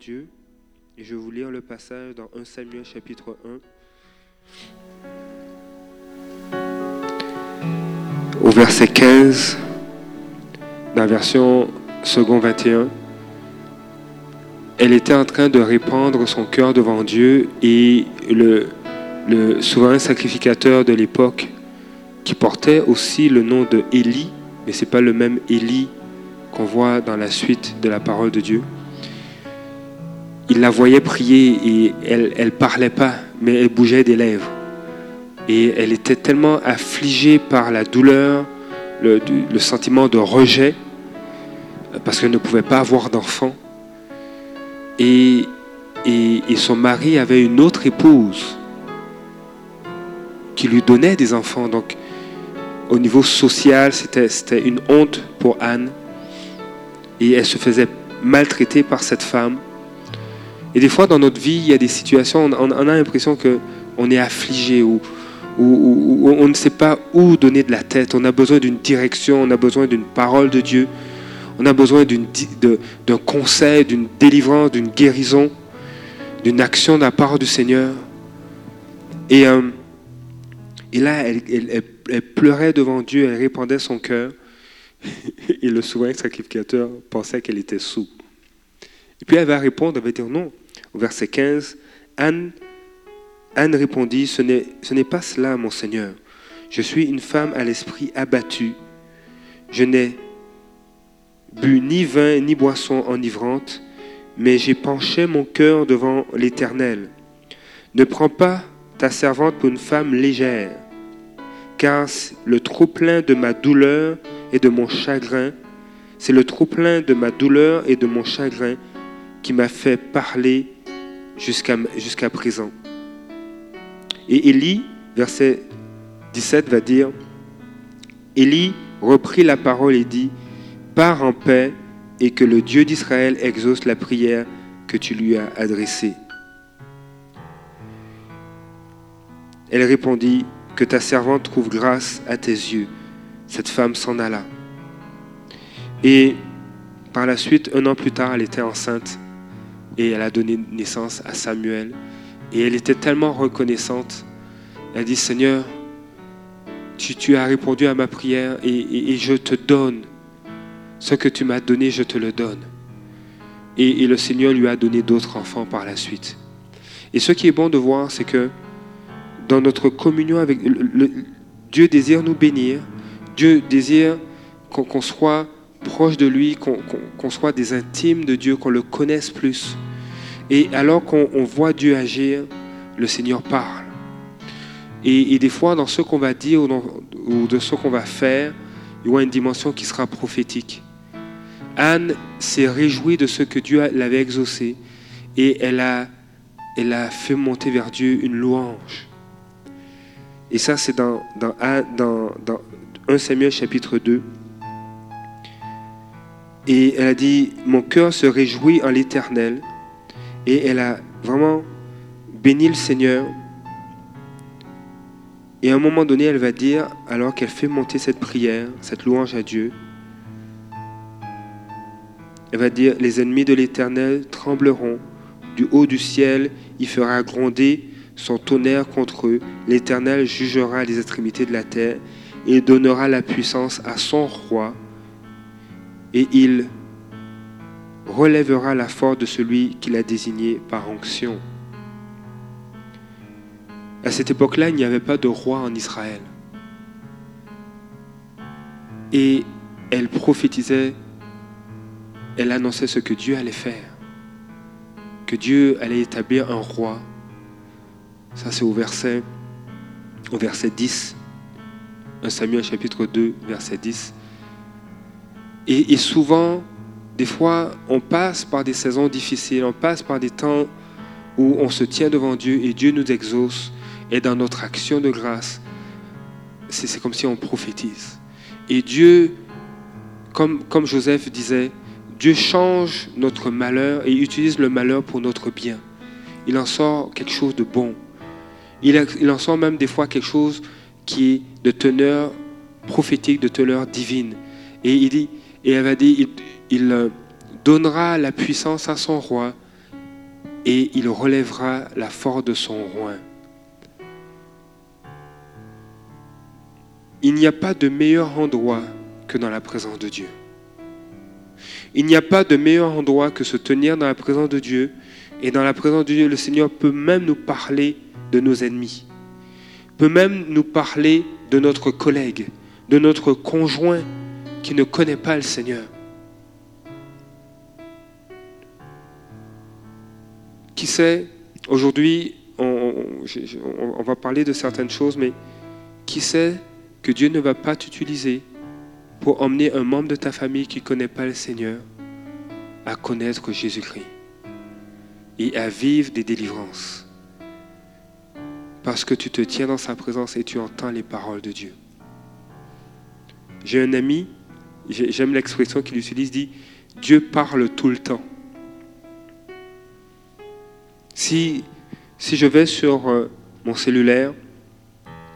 Dieu. Et je vais vous lire le passage dans 1 Samuel chapitre 1 au verset 15 dans la version second 21 elle était en train de répandre son cœur devant Dieu et le, le souverain sacrificateur de l'époque qui portait aussi le nom de Élie, mais ce n'est pas le même Élie qu'on voit dans la suite de la parole de Dieu il la voyait prier et elle ne parlait pas, mais elle bougeait des lèvres. Et elle était tellement affligée par la douleur, le, sentiment de rejet, parce qu'elle ne pouvait pas avoir d'enfant. Et, et, son mari avait une autre épouse qui lui donnait des enfants. Donc, au niveau social, c'était une honte pour Anne. Et elle se faisait maltraiter par cette femme. Et des fois, dans notre vie, il y a des situations, on, a l'impression qu'on est affligé ou, on ne sait pas où donner de la tête. On a besoin d'une direction, on a besoin d'une parole de Dieu. On a besoin d'un conseil, d'une délivrance, d'une guérison, d'une action de la part du Seigneur. Et, euh, là, elle, elle, pleurait devant Dieu, elle répandait son cœur. Et le souverain sacrificateur pensait qu'elle était sous. Et puis elle va répondre, elle va dire non. Au verset 15, Anne, Anne répondit, ce n'est pas cela, mon Seigneur. Je suis une femme à l'esprit abattu. Je n'ai bu ni vin ni boisson enivrante, mais j'ai penché mon cœur devant l'Éternel. Ne prends pas ta servante pour une femme légère, car le trop-plein de ma douleur et de mon chagrin, c'est le trop-plein de ma douleur et de mon chagrin qui m'a fait parler jusqu'à présent. Et Élie, verset 17, va dire, Élie reprit la parole et dit, Pars en paix et que le Dieu d'Israël exauce la prière que tu lui as adressée. Elle répondit, Que ta servante trouve grâce à tes yeux. Cette femme s'en alla. Et par la suite, un an plus tard, elle était enceinte et elle a donné naissance à Samuel. Et elle était tellement reconnaissante. Elle dit, Seigneur, tu, as répondu à ma prière et, je te donne ce que tu m'as donné, je te le donne. Et, le Seigneur lui a donné d'autres enfants par la suite. Et ce qui est bon de voir, c'est que dans notre communion avec le, Dieu désire nous bénir. Dieu désire qu'on soit proche de lui, qu'on soit des intimes de Dieu, qu'on le connaisse plus. Et alors qu'on voit Dieu agir, le Seigneur parle. Et, des fois, dans ce qu'on va dire ou, de ce qu'on va faire, il y a une dimension qui sera prophétique. Anne s'est réjouie de ce que Dieu l'avait exaucé et elle a, elle a fait monter vers Dieu une louange. Et ça, c'est dans, dans, dans, dans 1 Samuel chapitre 2. Et elle a dit, mon cœur se réjouit en l'Éternel et elle a vraiment béni le Seigneur. Et à un moment donné, elle va dire, alors qu'elle fait monter cette prière, cette louange à Dieu, elle va dire, les ennemis de l'Éternel trembleront. Du haut du ciel, il fera gronder son tonnerre contre eux. L'Éternel jugera les extrémités de la terre et donnera la puissance à son roi. Et il relèvera la force de celui qu'il a désigné par onction. À cette époque-là, il n'y avait pas de roi en Israël. Et elle prophétisait, elle annonçait ce que Dieu allait faire, que Dieu allait établir un roi. Ça, c'est au verset, au verset 10, 1 Samuel chapitre 2, verset 10. Et, et souvent, des fois, on passe par des saisons difficiles, on passe par des temps où on se tient devant Dieu et Dieu nous exauce. Et dans notre action de grâce, c'est comme si on prophétise. Et Dieu, comme, Joseph disait, Dieu change notre malheur et utilise le malheur pour notre bien. Il en sort quelque chose de bon. Il, en sort même des fois quelque chose qui est de teneur prophétique, de teneur divine. Et il dit, et elle va dire, il donnera la puissance à son roi et il relèvera la force de son roi. Il n'y a pas de meilleur endroit que dans la présence de Dieu. Il n'y a pas de meilleur endroit que se tenir dans la présence de Dieu. Et dans la présence de Dieu, le Seigneur peut même nous parler de nos ennemis, peut même nous parler de notre collègue, de notre conjoint qui ne connaît pas le Seigneur. Qui sait, aujourd'hui, on, va parler de certaines choses, mais qui sait que Dieu ne va pas t'utiliser pour emmener un membre de ta famille qui ne connaît pas le Seigneur à connaître Jésus-Christ et à vivre des délivrances. Parce que tu te tiens dans sa présence et tu entends les paroles de Dieu. J'ai un ami, j'aime l'expression qu'il utilise, dit Dieu parle tout le temps. Si, si je vais sur euh, mon cellulaire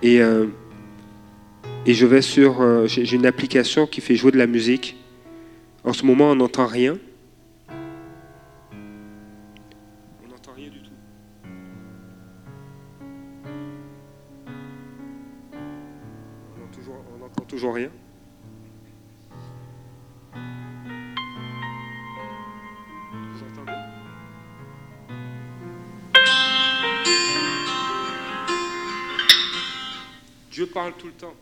et euh, et je vais sur. Euh, j'ai une application qui fait jouer de la musique. En ce moment, on n'entend rien. On n'entend rien du tout. On n'entend toujours, rien. Dieu parle tout le temps.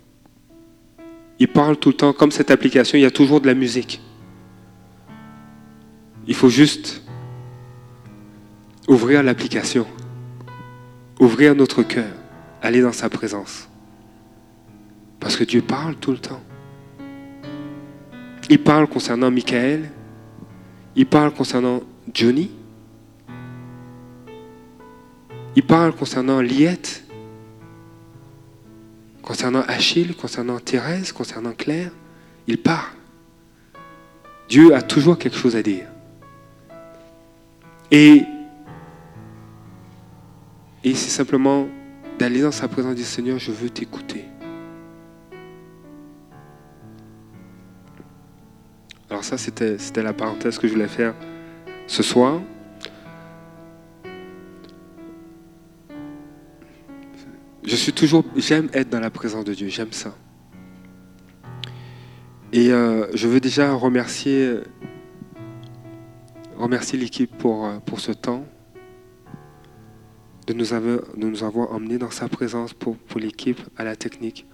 Il parle tout le temps, comme cette application, il y a toujours de la musique. Il faut juste ouvrir l'application, ouvrir notre cœur, aller dans sa présence. Parce que Dieu parle tout le temps. Il parle concernant Michael, il parle concernant Johnny, il parle concernant Liette, Concernant Achille, concernant Thérèse, concernant Claire, il parle. Dieu a toujours quelque chose à dire. Et, et c'est simplement d'aller dans sa présence dire Seigneur, je veux t'écouter. Alors ça, c'était la parenthèse que je voulais faire ce soir. Je suis toujours, j'aime être dans la présence de Dieu, j'aime ça. Et euh, je veux déjà remercier, remercier l'équipe pour, euh, pour ce temps, de nous, avoir, de nous avoir emmenés dans sa présence pour, pour l'équipe, à la technique.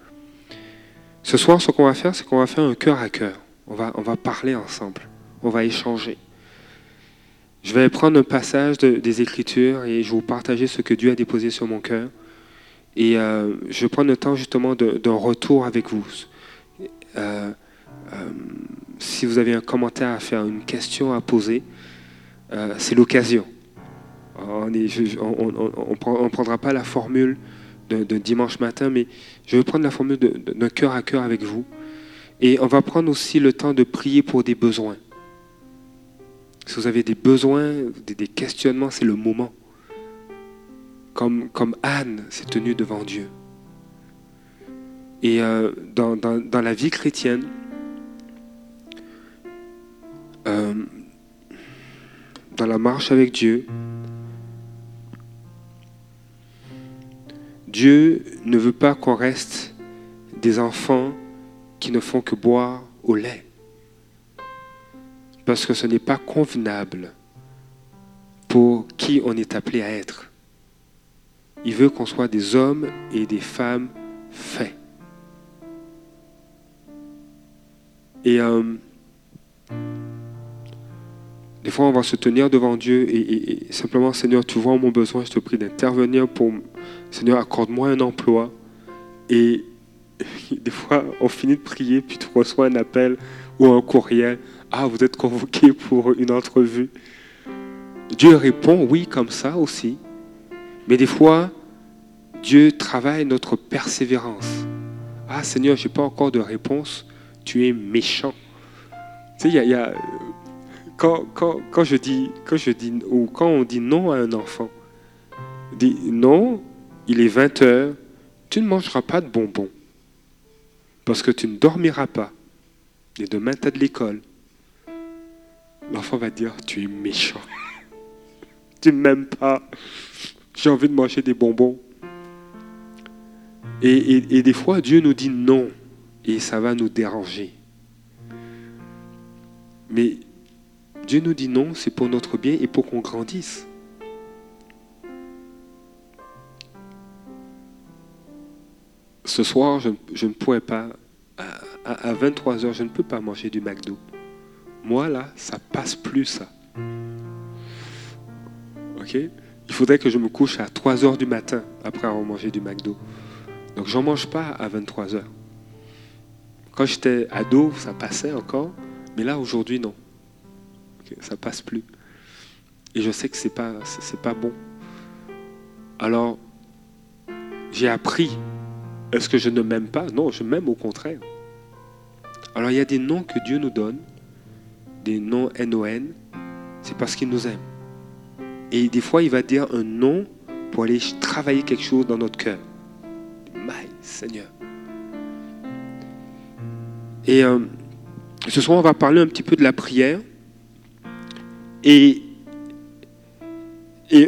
Ce soir, ce qu'on va faire, c'est qu'on va faire un cœur à cœur. On va, on va parler ensemble, on va échanger. Je vais prendre un passage des Écritures et je vais vous partager ce que Dieu a déposé sur mon cœur. Et euh, je prends le temps justement d'un retour avec vous. Euh, euh, si vous avez un commentaire à faire, une question à poser, c'est l'occasion. On ne prendra pas la formule de, dimanche matin, mais je vais prendre la formule d'un cœur à cœur avec vous. Et on va prendre aussi le temps de prier pour des besoins. Si vous avez des besoins, des questionnements, c'est le moment comme, Anne s'est tenue devant Dieu. Et euh, dans, dans, la vie chrétienne, euh, dans la marche avec Dieu, Dieu ne veut pas qu'on reste des enfants qui ne font que boire au lait. Parce que ce n'est pas convenable pour qui on est appelé à être. Il veut qu'on soit des hommes et des femmes faits. Et euh, des fois, on va se tenir devant Dieu et, simplement, Seigneur, tu vois mon besoin, je te prie d'intervenir pour, Seigneur, accorde-moi un emploi. Et des fois, on finit de prier, puis tu reçois un appel ou un courriel. Ah, vous êtes convoqué pour une entrevue. Dieu répond oui comme ça aussi. Mais des fois, Dieu travaille notre persévérance. Ah Seigneur, je n'ai pas encore de réponse, tu es méchant. Tu sais, il y a, quand, quand, je dis, quand je dis, ou quand on dit non à un enfant, dit non, il est 20 heures, tu ne mangeras pas de bonbons parce que tu ne dormiras pas. Et demain, tu as de l'école. L'enfant va dire, tu es méchant. tu ne m'aimes pas. J'ai envie de manger des bonbons. Et, des fois, Dieu nous dit non. Et ça va nous déranger. Mais Dieu nous dit non, c'est pour notre bien et pour qu'on grandisse. Ce soir, je, ne pourrais pas, à, à 23h, je ne peux pas manger du McDo. Moi, là, ça passe plus, ça. OK? Il faudrait que je me couche à 3h du matin après avoir mangé du McDo. Donc, j'en mange pas à 23h. Quand j'étais ado, ça passait encore. Mais là, aujourd'hui, non. ça passe plus. Et je sais que c'est pas, c'est pas bon. Alors, j'ai appris. Est-ce que je ne m'aime pas? Non, je m'aime au contraire. Alors, il y a des noms que Dieu nous donne, des noms N-O-N, c'est parce qu'il nous aime. Et des fois, il va dire un nom pour aller travailler quelque chose dans notre cœur. Seigneur. Et euh, ce soir, on va parler un petit peu de la prière et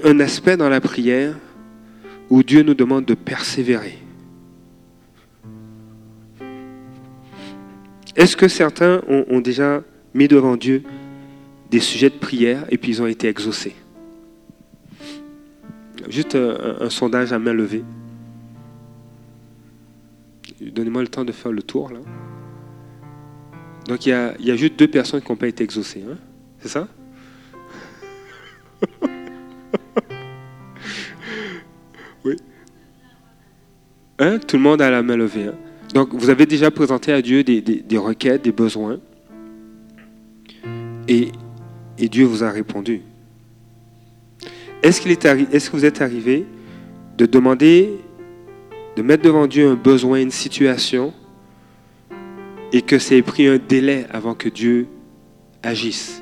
un aspect dans la prière où Dieu nous demande de persévérer. Est-ce que certains ont, déjà mis devant Dieu des sujets de prière et puis ils ont été exaucés? Juste un sondage à main levée. Donnez-moi le temps de faire le tour là. Donc il y a, juste deux personnes qui n'ont pas été exaucées. Hein C'est ça? Oui. Hein? Tout le monde a la main levée. Hein Donc vous avez déjà présenté à Dieu des, requêtes, des besoins. Et, Dieu vous a répondu. Est-ce que vous êtes arrivé de demander, de mettre devant Dieu un besoin, une situation et que c'est pris un délai avant que Dieu agisse.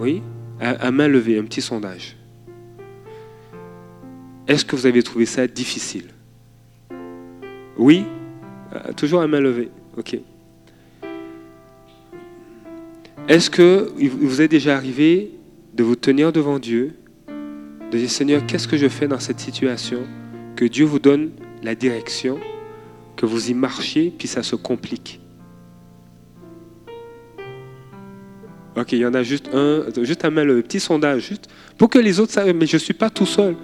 Oui? À, main levée, un petit sondage. Est-ce que vous avez trouvé ça difficile? Oui? Euh, Toujours à main levée. Ok. Est-ce que vous est déjà arrivé de vous tenir devant Dieu, de dire Seigneur, qu'est-ce que je fais dans cette situation? Que Dieu vous donne la direction que vous y marchiez, puis ça se complique. Ok, il y en a juste un, juste un petit sondage, juste pour que les autres savent, mais je ne suis pas tout seul.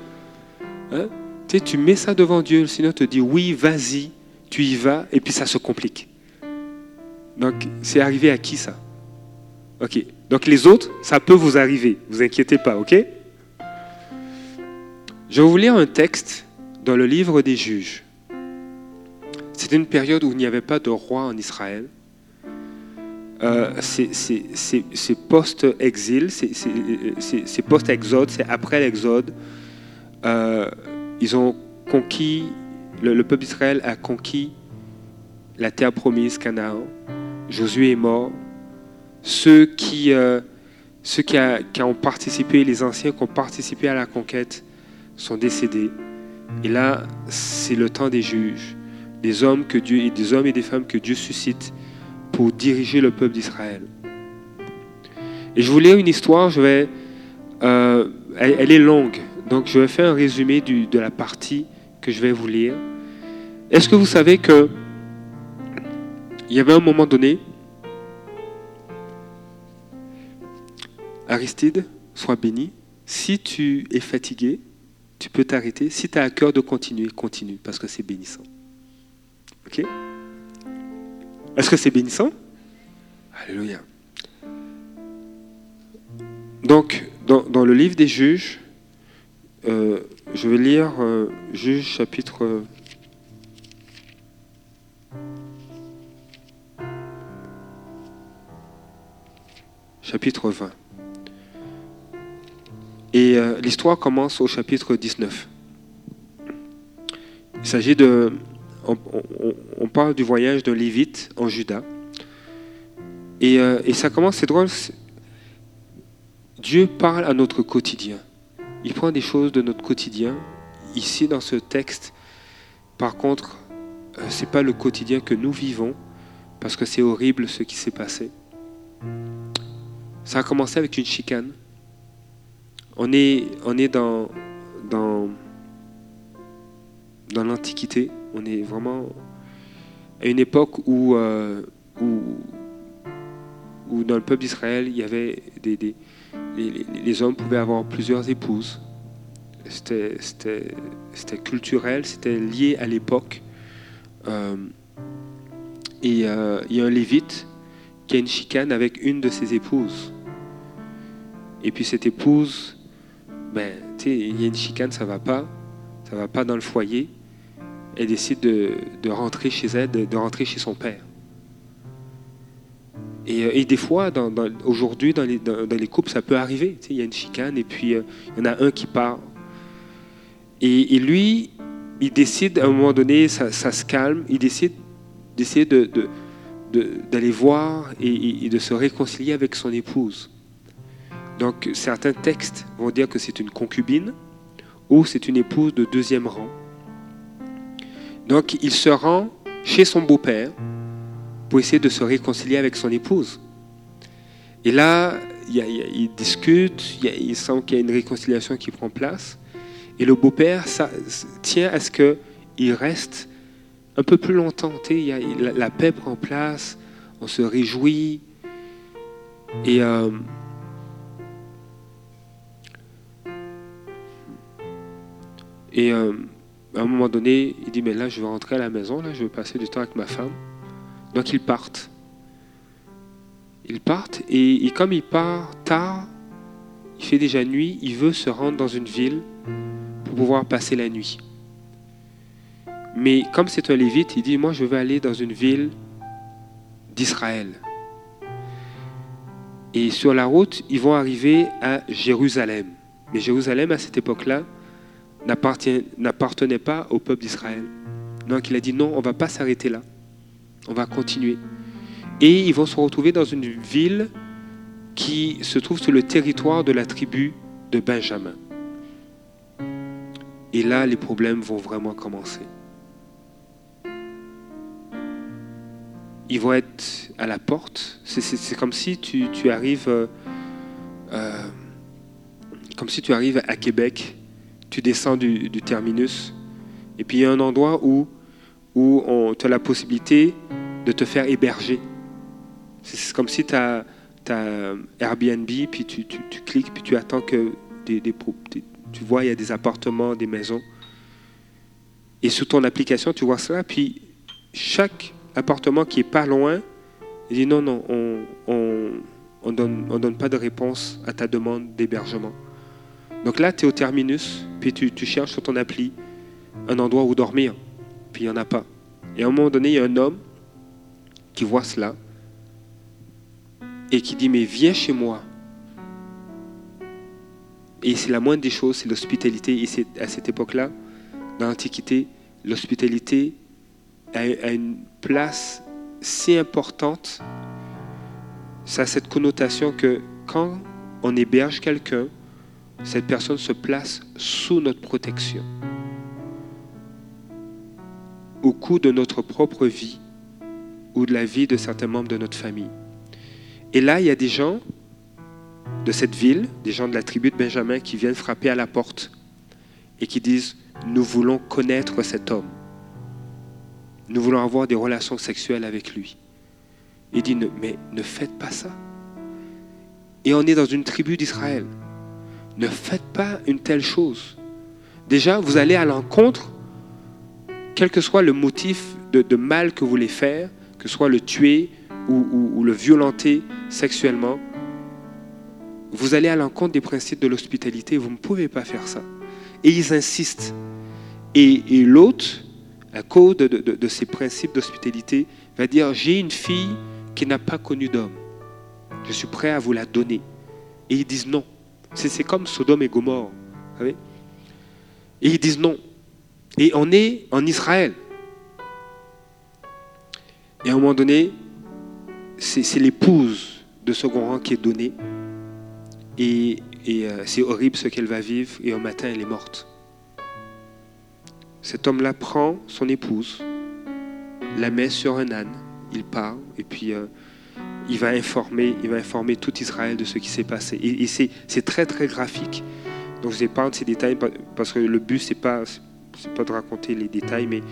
Hein? Tu, tu mets ça devant Dieu, le Seigneur te dit oui, vas-y, tu y vas, et puis ça se complique. Donc, c'est arrivé à qui ça? Ok, donc les autres, ça peut vous arriver, vous inquiétez pas, ok? Je vais vous lire un texte dans le livre des juges. C'était une période où il n'y avait pas de roi en Israël. Euh, c'est post-exil, c'est post-exode, c'est après l'exode. Euh, ils ont conquis, le, peuple d'Israël a conquis la terre promise, Canaan. Josué est mort. Ceux qui, euh, ont participé, les anciens qui ont participé à la conquête, sont décédés. Et là, c'est le temps des juges des hommes, que Dieu, et des hommes et des femmes que Dieu suscite pour diriger le peuple d'Israël. Et je vous lis une histoire, je vais, euh, elle, est longue, donc je vais faire un résumé de la partie que je vais vous lire. Est-ce que vous savez que il y avait un moment donné, Aristide, sois béni, si tu es fatigué, tu peux t'arrêter. Si tu as à cœur de continuer, continue, parce que c'est bénissant. Ok? Est-ce que c'est bénissant? Alléluia. Donc, dans, le livre des juges, euh, je vais lire euh, Juges chapitre... chapitre 20. Et euh, l'histoire commence au chapitre 19. Il s'agit de, on, parle du voyage de Lévite en Juda. Euh, et, ça commence, c'est drôle. Dieu parle à notre quotidien. Il prend des choses de notre quotidien. Ici, dans ce texte, par contre, euh, ce n'est pas le quotidien que nous vivons, parce que c'est horrible ce qui s'est passé. Ça a commencé avec une chicane On est, on est dans, dans, dans l'Antiquité. On est vraiment à une époque où, euh, où, dans le peuple d'Israël, il y avait des, les, hommes pouvaient avoir plusieurs épouses. C'était culturel, c'était lié à l'époque. Euh, et euh, il y a un lévite qui a une chicane avec une de ses épouses. Et puis cette épouse, ben, il y a une chicane, ça va pas, ça va pas dans le foyer. Elle décide de, rentrer chez elle, de, rentrer chez son père. Et, euh, des fois, aujourd'hui, dans les, couples, ça peut arriver. Il y a une chicane et puis euh, il y en a un qui part. Et, lui, il décide, à un moment donné, ça, se calme, il décide d'essayer de, d'aller voir et de se réconcilier avec son épouse. Donc certains textes vont dire que c'est une concubine ou c'est une épouse de deuxième rang. Donc il se rend chez son beau-père pour essayer de se réconcilier avec son épouse. Et là, il, discute, il, sent qu'il y a une réconciliation qui prend place. Et le beau-père tient à ce qu'il reste un peu plus longtemps. La, paix prend place, on se réjouit. Et euh, Et euh, à un moment donné, il dit, mais là, je veux rentrer à la maison, là, je veux passer du temps avec ma femme. Donc ils partent. Ils partent et, et comme il part tard, il fait déjà nuit, il veut se rendre dans une ville pour pouvoir passer la nuit. Mais comme c'est un lévite, il dit, moi, je veux aller dans une ville d'Israël. Et sur la route, ils vont arriver à Jérusalem. Mais Jérusalem, à cette époque-là, n'appartenait pas au peuple d'Israël. Donc il a dit non, on ne va pas s'arrêter là. On va continuer. Et ils vont se retrouver dans une ville qui se trouve sur le territoire de la tribu de Benjamin. Et là, les problèmes vont vraiment commencer. Ils vont être à la porte. C'est comme si tu, euh, euh, comme si tu arrives à Québec tu descends du, terminus. Et puis il y a un endroit où, où tu as la possibilité de te faire héberger. C'est comme si tu as, Airbnb, puis tu, cliques, puis tu attends que tu vois, il y a des appartements, des maisons. Et sur ton application, tu vois cela, puis chaque appartement qui est pas loin, il dit non, non, on on donne pas de réponse à ta demande d'hébergement. Donc là, tu es au terminus, puis tu, cherches sur ton appli un endroit où dormir, puis il n'y en a pas. Et à un moment donné, il y a un homme qui voit cela et qui dit, mais viens chez moi. Et c'est la moindre des choses, c'est l'hospitalité. Et c'est à cette époque-là, dans l'Antiquité, l'hospitalité a une place si importante. Ça a cette connotation que quand on héberge quelqu'un, cette personne se place sous notre protection. Au cours de notre propre vie ou de la vie de certains membres de notre famille. Et là, il y a des gens de cette ville, des gens de la tribu de Benjamin qui viennent frapper à la porte et qui disent, nous voulons connaître cet homme. Nous voulons avoir des relations sexuelles avec lui. Il dit, mais ne faites pas ça. Et on est dans une tribu d'Israël. Ne faites pas une telle chose. Déjà, vous allez à l'encontre, quel que soit le motif de, mal que vous voulez faire, que ce soit le tuer ou, le violenter sexuellement, vous allez à l'encontre des principes de l'hospitalité. Vous ne pouvez pas faire ça. Et ils insistent. Et, l'autre, à cause de ces principes d'hospitalité, va dire, j'ai une fille qui n'a pas connu d'homme. Je suis prêt à vous la donner. Et ils disent non. C'est comme Sodome et Gomorre. Savez et ils disent non. Et on est en Israël. Et à un moment donné, c'est l'épouse de second rang qui est donnée. Et, et euh, c'est horrible ce qu'elle va vivre. Et au matin, elle est morte. Cet homme-là prend son épouse, la met sur un âne, il part, et puis euh, il va informer, il va informer tout Israël de ce qui s'est passé. Et, c'est très très graphique. Donc je pas ces détails parce que le but c'est pas c'est pas de raconter les détails, mais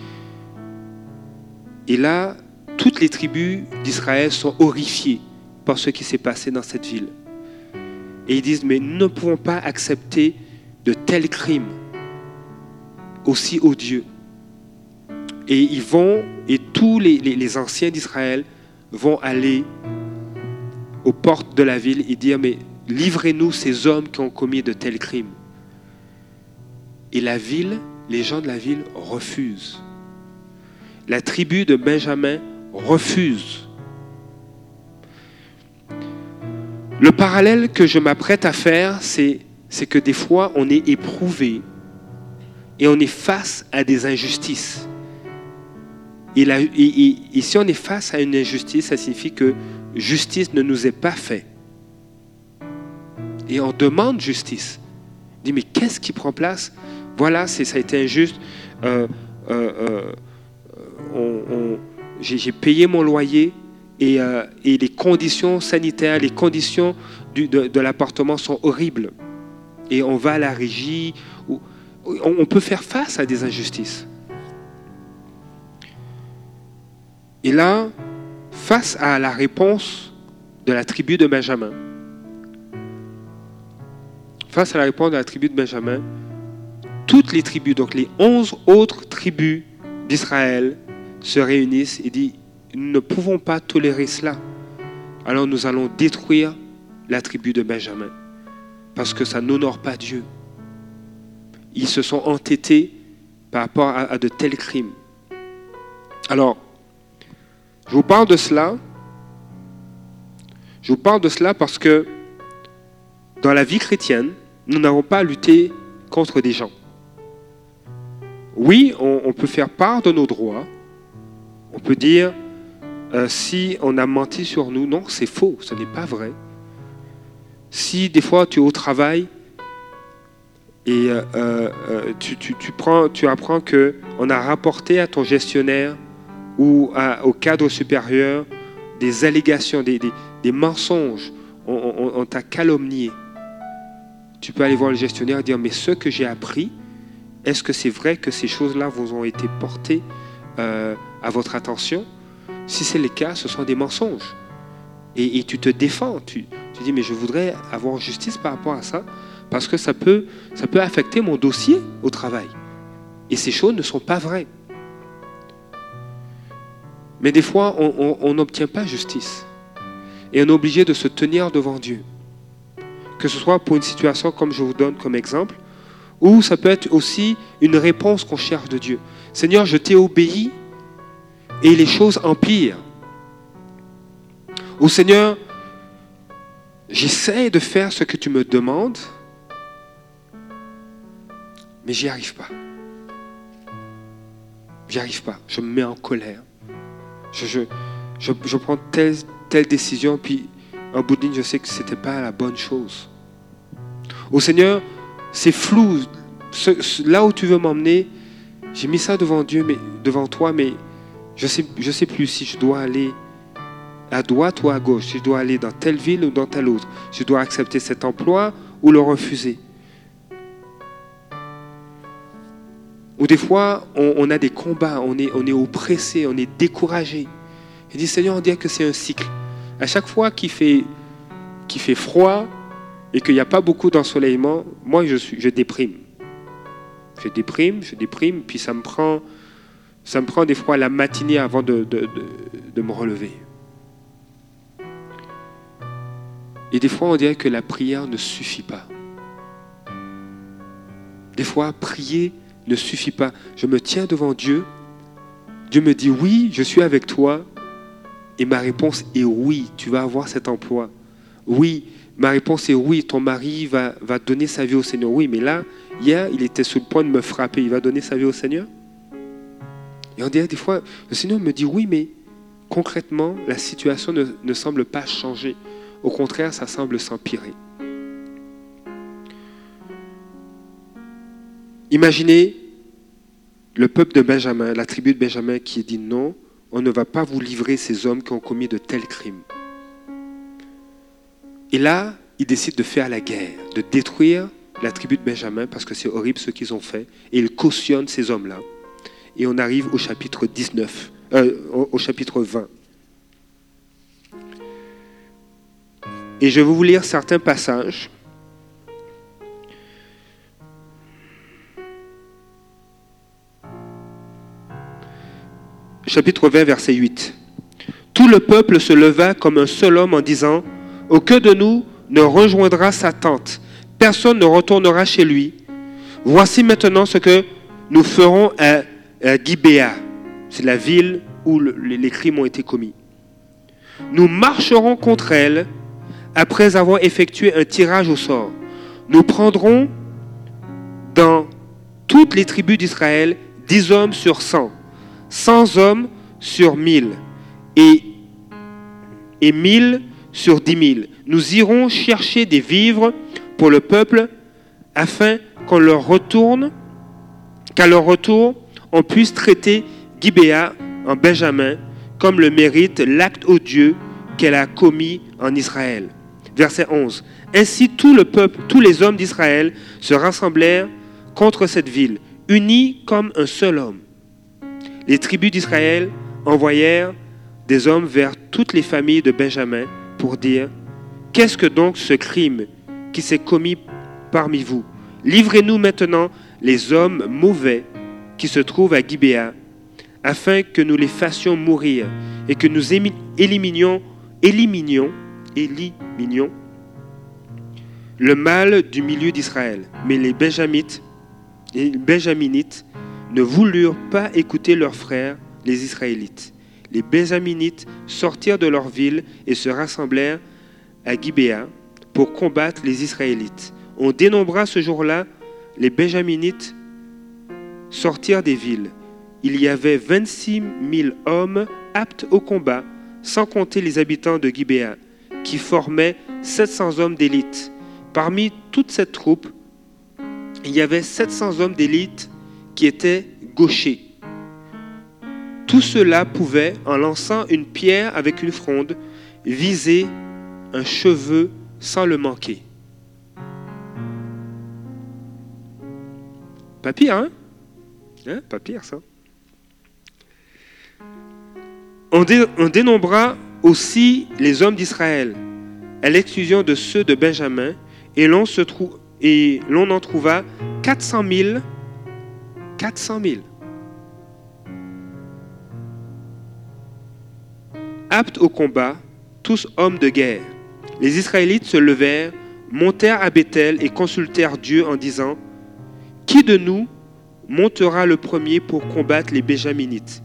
et là toutes les tribus d'Israël sont horrifiées par ce qui s'est passé dans cette ville. Et ils disent mais nous ne pouvons pas accepter de tels crimes aussi odieux. Et ils vont, et tous les, les anciens d'Israël vont aller aux portes de la ville et dire, mais livrez-nous ces hommes qui ont commis de tels crimes. Et la ville, les gens de la ville refusent. La tribu de Benjamin refuse. Le parallèle que je m'apprête à faire, c'est, c'est que des fois, on est éprouvé et on est face à des injustices. Et, si on est face à une injustice, ça signifie que justice ne nous est pas faite. Et on demande justice. On dit, mais qu'est-ce qui prend place? Voilà, ça a été injuste. Euh, euh, euh, j'ai payé mon loyer et, les conditions sanitaires, les conditions de, l'appartement sont horribles. Et on va à la régie. on peut faire face à des injustices. Et là, face à la réponse de la tribu de Benjamin, face à la réponse de la tribu de Benjamin, toutes les tribus, donc les onze autres tribus d'Israël, se réunissent et disent, nous ne pouvons pas tolérer cela. Alors nous allons détruire la tribu de Benjamin, parce que ça n'honore pas Dieu. Ils se sont entêtés par rapport à, de tels crimes. Alors, je vous parle de cela. Parce que dans la vie chrétienne, nous n'avons pas à lutter contre des gens. Oui, on, peut faire part de nos droits. On peut dire, euh, si on a menti sur nous, non, c'est faux, ce n'est pas vrai. Si des fois tu es au travail et euh, euh, tu, prends, tu apprends qu'on a rapporté à ton gestionnaire ou au cadre supérieur des allégations, des, mensonges, on, t'a calomnié. Tu peux aller voir le gestionnaire et dire, mais ce que j'ai appris, est-ce que c'est vrai que ces choses-là vous ont été portées euh, à votre attention? Si c'est le cas, ce sont des mensonges. Et, tu te défends, tu, tu, dis, mais je voudrais avoir justice par rapport à ça, parce que ça peut, ça peut affecter mon dossier au travail. Et ces choses ne sont pas vraies. Mais des fois, on n'obtient pas justice. Et on est obligé de se tenir devant Dieu. Que ce soit pour une situation comme je vous donne comme exemple, ou ça peut être aussi une réponse qu'on cherche de Dieu. Seigneur, je t'ai obéi et les choses empirent. Ou Seigneur, j'essaie de faire ce que tu me demandes, mais j'y arrive pas. J'y arrive pas. Je me mets en colère. Je, prends telle, telle décision, puis en bout de ligne, je sais que ce n'était pas la bonne chose. Au Seigneur, c'est flou. là où tu veux m'emmener, j'ai mis ça devant Dieu, mais devant toi, mais je ne sais, sais plus si je dois aller à droite ou à gauche, si je dois aller dans telle ville ou dans telle autre, si je dois accepter cet emploi ou le refuser. Ou des fois, on, a des combats, on est, on est oppressé, on est découragé. Il dit, Seigneur, on dirait que c'est un cycle. À chaque fois qu'il fait, fait froid et qu'il n'y a pas beaucoup d'ensoleillement, moi, je, suis, je déprime. Je déprime, je déprime, puis ça me prend, ça me prend des fois la matinée avant de, de, de me relever. Et des fois, on dirait que la prière ne suffit pas. Des fois, prier, ne suffit pas. Je me tiens devant Dieu. Dieu me dit oui, je suis avec toi. Et ma réponse est oui, tu vas avoir cet emploi. Oui, ma réponse est oui, ton mari va, donner sa vie au Seigneur. Oui, mais là, hier, il était sur le point de me frapper. Il va donner sa vie au Seigneur Et on dirait des fois, le Seigneur me dit oui, mais concrètement, la situation ne semble pas changer. Au contraire, ça semble s'empirer. Imaginez le peuple de Benjamin, la tribu de Benjamin qui dit non, on ne va pas vous livrer ces hommes qui ont commis de tels crimes. Et là, ils décident de faire la guerre, de détruire la tribu de Benjamin parce que c'est horrible ce qu'ils ont fait. Et ils cautionnent ces hommes-là. Et on arrive au chapitre 19, euh, au chapitre 20. Et je vais vous lire certains passages. Chapitre 20, verset 8. Tout le peuple se leva comme un seul homme en disant, Aucun de nous ne rejoindra sa tente, personne ne retournera chez lui. Voici maintenant ce que nous ferons à, Gibéa, c'est la ville où les crimes ont été commis. Nous marcherons contre elle après avoir effectué un tirage au sort. Nous prendrons dans toutes les tribus d'Israël dix hommes sur cent, cent hommes sur mille et, et mille sur dix mille. Nous irons chercher des vivres pour le peuple afin qu'on leur retourne, qu'à leur retour, on puisse traiter Gibéa en Benjamin comme le mérite l'acte odieux qu'elle a commis en Israël. Verset 11. Ainsi tout le peuple, tous les hommes d'Israël se rassemblèrent contre cette ville, unis comme un seul homme. Les tribus d'Israël envoyèrent des hommes vers toutes les familles de Benjamin pour dire, Qu'est-ce que donc ce crime qui s'est commis parmi vous? Livrez-nous maintenant les hommes mauvais qui se trouvent à Gibéa, afin que nous les fassions mourir et que nous éliminions, éliminions, éliminions le mal du milieu d'Israël. Mais les Benjamites, les Benjaminites ne voulurent pas écouter leurs frères, les Israélites. Les Benjaminites sortirent de leur ville et se rassemblèrent à Gibéa pour combattre les Israélites. On dénombra ce jour-là les Benjaminites sortir des villes. Il y avait 26 000 hommes aptes au combat, sans compter les habitants de Gibéa, qui formaient 700 hommes d'élite. Parmi toute cette troupe, il y avait 700 hommes d'élite qui étaient gauchers. Tout cela pouvait, en lançant une pierre avec une fronde, viser un cheveu sans le manquer. Pas pire, hein, hein? Pas pire, ça. On, dénombra aussi les hommes d'Israël, à l'exclusion de ceux de Benjamin, et l'on, et l'on en trouva 400 000. 400 000. Aptes au combat, tous hommes de guerre. Les Israélites se levèrent, montèrent à Bethel et consultèrent Dieu en disant Qui de nous montera le premier pour combattre les Béjaminites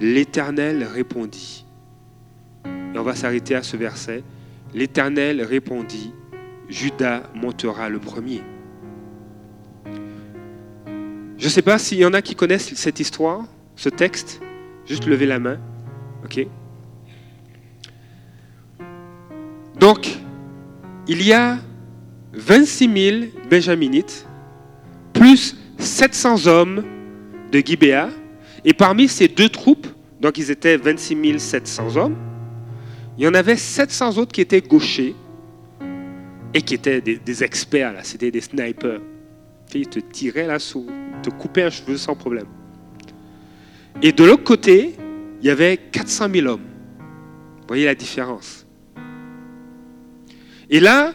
L'Éternel répondit. Et on va s'arrêter à ce verset. L'Éternel répondit Judas montera le premier. Je ne sais pas s'il y en a qui connaissent cette histoire, ce texte. Juste lever la main. OK Donc, il y a 26 000 Benjaminites, plus 700 hommes de Gibéa. Et parmi ces deux troupes, donc ils étaient 26 700 hommes, il y en avait 700 autres qui étaient gauchers et qui étaient des, experts, là, c'était des snipers. Ils te tiraient là, sous, te coupaient un cheveu sans problème. Et de l'autre côté, il y avait 400 000 hommes. Vous voyez la différence. Et là,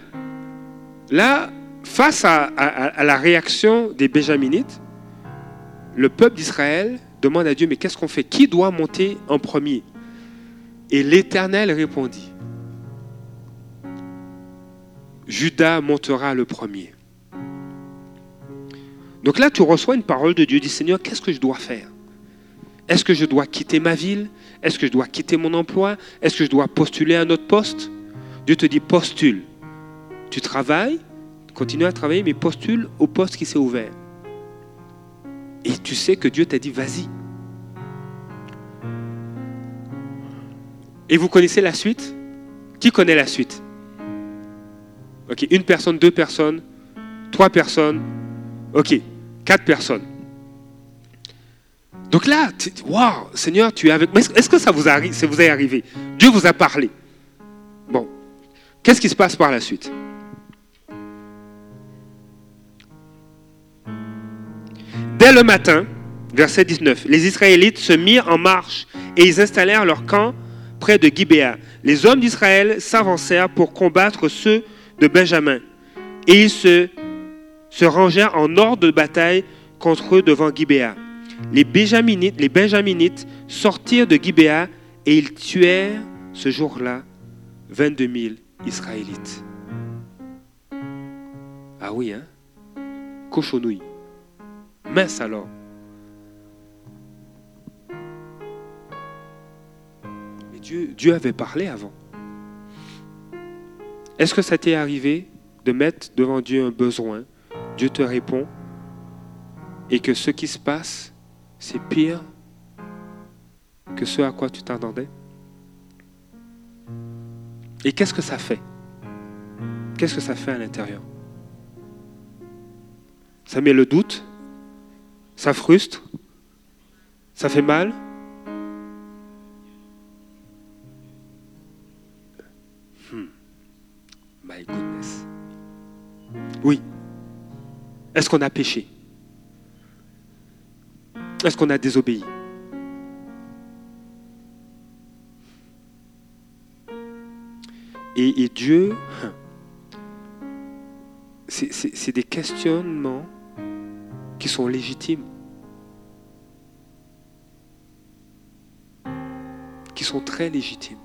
là face à, la réaction des Béjaminites, le peuple d'Israël demande à Dieu, mais qu'est-ce qu'on fait? Qui doit monter en premier? Et l'Éternel répondit, Judas montera le premier. Donc là, tu reçois une parole de Dieu, dis Seigneur, qu'est-ce que je dois faire? Est-ce que je dois quitter ma ville? Est-ce que je dois quitter mon emploi? Est-ce que je dois postuler à un autre poste? Dieu te dit postule. Tu travailles, continue à travailler, mais postule au poste qui s'est ouvert. Et tu sais que Dieu t'a dit vas-y. Et vous connaissez la suite? Qui connaît la suite? Ok, une personne, deux personnes, trois personnes, ok, quatre personnes. Donc là, waouh, Seigneur, tu es avec moi. Est-ce que ça vous, ça vous est arrivé? Dieu vous a parlé. Bon, Qu'est-ce qui se passe par la suite? Dès le matin, verset 19, les Israélites se mirent en marche et ils installèrent leur camp près de Gibéa. Les hommes d'Israël s'avancèrent pour combattre ceux de Benjamin et ils se, se rangèrent en ordre de bataille contre eux devant Gibéa. Les Benjaminites, les Benjaminites sortirent de Gibéa et ils tuèrent ce jour-là 22 000 Israélites. Ah oui, hein? Cochonouille. Mince alors. Dieu, Dieu avait parlé avant. Est-ce que ça t'est arrivé de mettre devant Dieu un besoin Dieu te répond et que ce qui se passe, c'est pire que ce à quoi tu t'attendais Et qu'est-ce que ça fait? Qu'est-ce que ça fait à l'intérieur? Ça met le doute Ça frustre Ça fait mal? Hmm. My goodness. Oui. Est-ce qu'on a péché? Est-ce qu'on a désobéi? Et, Dieu, c'est des questionnements qui sont légitimes, qui sont très légitimes.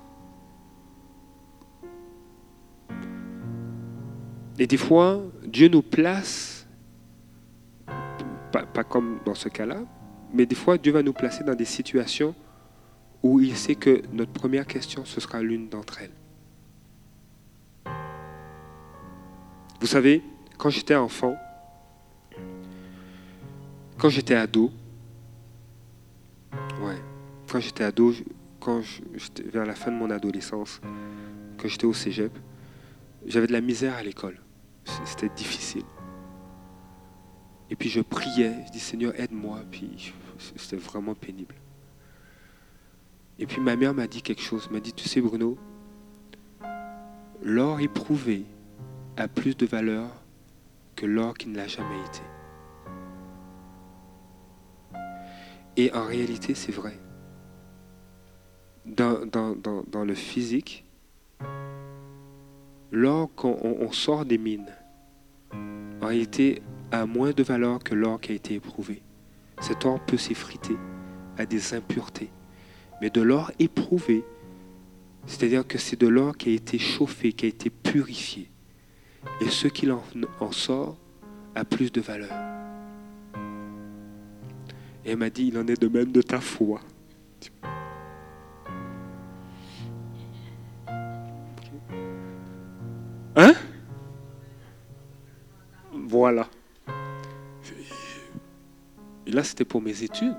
Et des fois, Dieu nous place, pas, comme dans ce cas-là, mais des fois, Dieu va nous placer dans des situations où il sait que notre première question, ce sera l'une d'entre elles. Vous savez, quand j'étais enfant, quand j'étais ado, ouais, quand j'étais ado, quand vers la fin de mon adolescence, quand j'étais au cégep, j'avais de la misère à l'école. C'était difficile. Et puis je priais, je dis Seigneur, aide-moi. Puis c'était vraiment pénible. Et puis ma mère m'a dit quelque chose. m'a dit, tu sais Bruno, l'or éprouvé a plus de valeur que l'or qui ne l'a jamais été. Et en réalité, c'est vrai. Dans, dans, le physique, l'or qu'on sort des mines, en réalité, a moins de valeur que l'or qui a été éprouvé. Cet or peut s'effriter à des impuretés. Mais de l'or éprouvé, c'est-à-dire que c'est de l'or qui a été chauffé, qui a été purifié. Et ce qu'il en, sort a plus de valeur. Et elle m'a dit, il en est de même de ta foi. Hein? Voilà. Là, c'était pour mes études.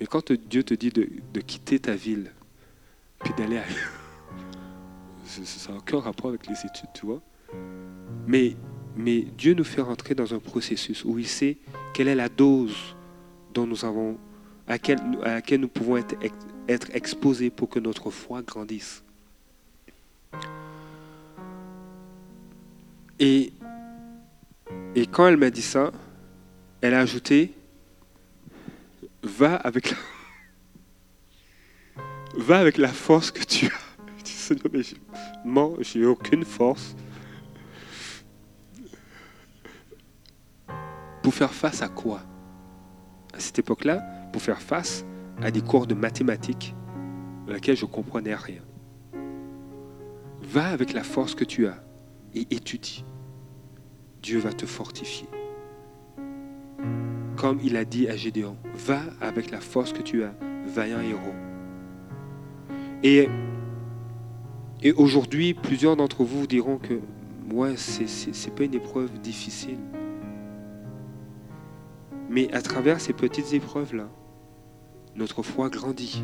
Mais quand Dieu te dit de, quitter ta ville, puis d'aller ailleurs, ça n'a aucun rapport avec les études, tu vois. Mais, mais Dieu nous fait rentrer dans un processus où il sait quelle est la dose dont nous avons, à, laquelle nous pouvons être, être exposés pour que notre foi grandisse. Et, et quand elle m'a dit ça, elle a ajouté, va avec la, force que tu as. Seigneur, mais j'ai aucune force pour faire face à quoi? À cette époque-là, pour faire face à des cours de mathématiques dans lesquels je comprenais rien. Va avec la force que tu as et étudie. Dieu va te fortifier. Comme il a dit à Gédéon, va avec la force que tu as, vaillant héros. Et et aujourd'hui, plusieurs d'entre vous diront que ouais, ce n'est pas une épreuve difficile. Mais à travers ces petites épreuves-là, notre foi grandit.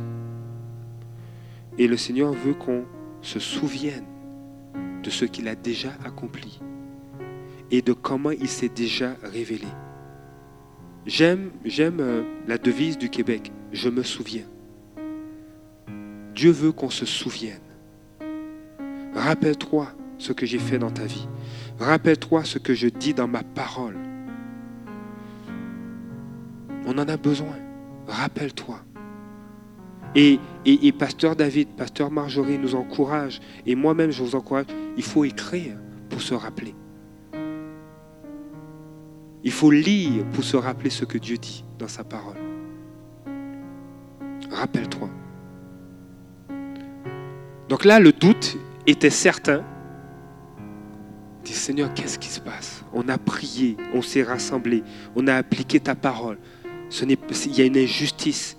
Et le Seigneur veut qu'on se souvienne de ce qu'il a déjà accompli et de comment il s'est déjà révélé. J'aime, j'aime euh, la devise du Québec, je me souviens. Dieu veut qu'on se souvienne Rappelle-toi ce que j'ai fait dans ta vie. Rappelle-toi ce que je dis dans ma parole. On en a besoin. Rappelle-toi. Et, et, pasteur David, pasteur Marjorie nous encourage, et moi-même je vous encourage, il faut écrire pour se rappeler. Il faut lire pour se rappeler ce que Dieu dit dans sa parole. Rappelle-toi. Donc là, le doute était certain. Dis Seigneur, qu'est-ce qui se passe? On a prié, on s'est rassemblés, on a appliqué ta parole. Il y a une injustice.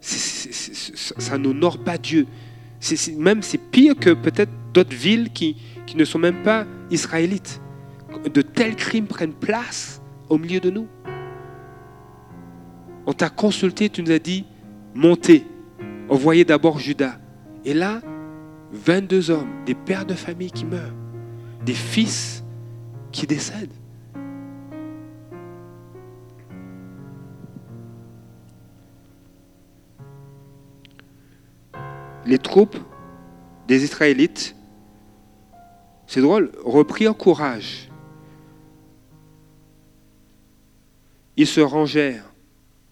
ça n'honore pas Dieu. même c'est pire que peut-être d'autres villes qui ne sont même pas israélites. De tels crimes prennent place au milieu de nous. On t'a consulté, tu nous as dit, montez. Envoyez d'abord Judas. Et là, 22 hommes, des pères de famille qui meurent, des fils qui décèdent. Les troupes des Israélites, c'est drôle, reprirent courage. Ils se rangèrent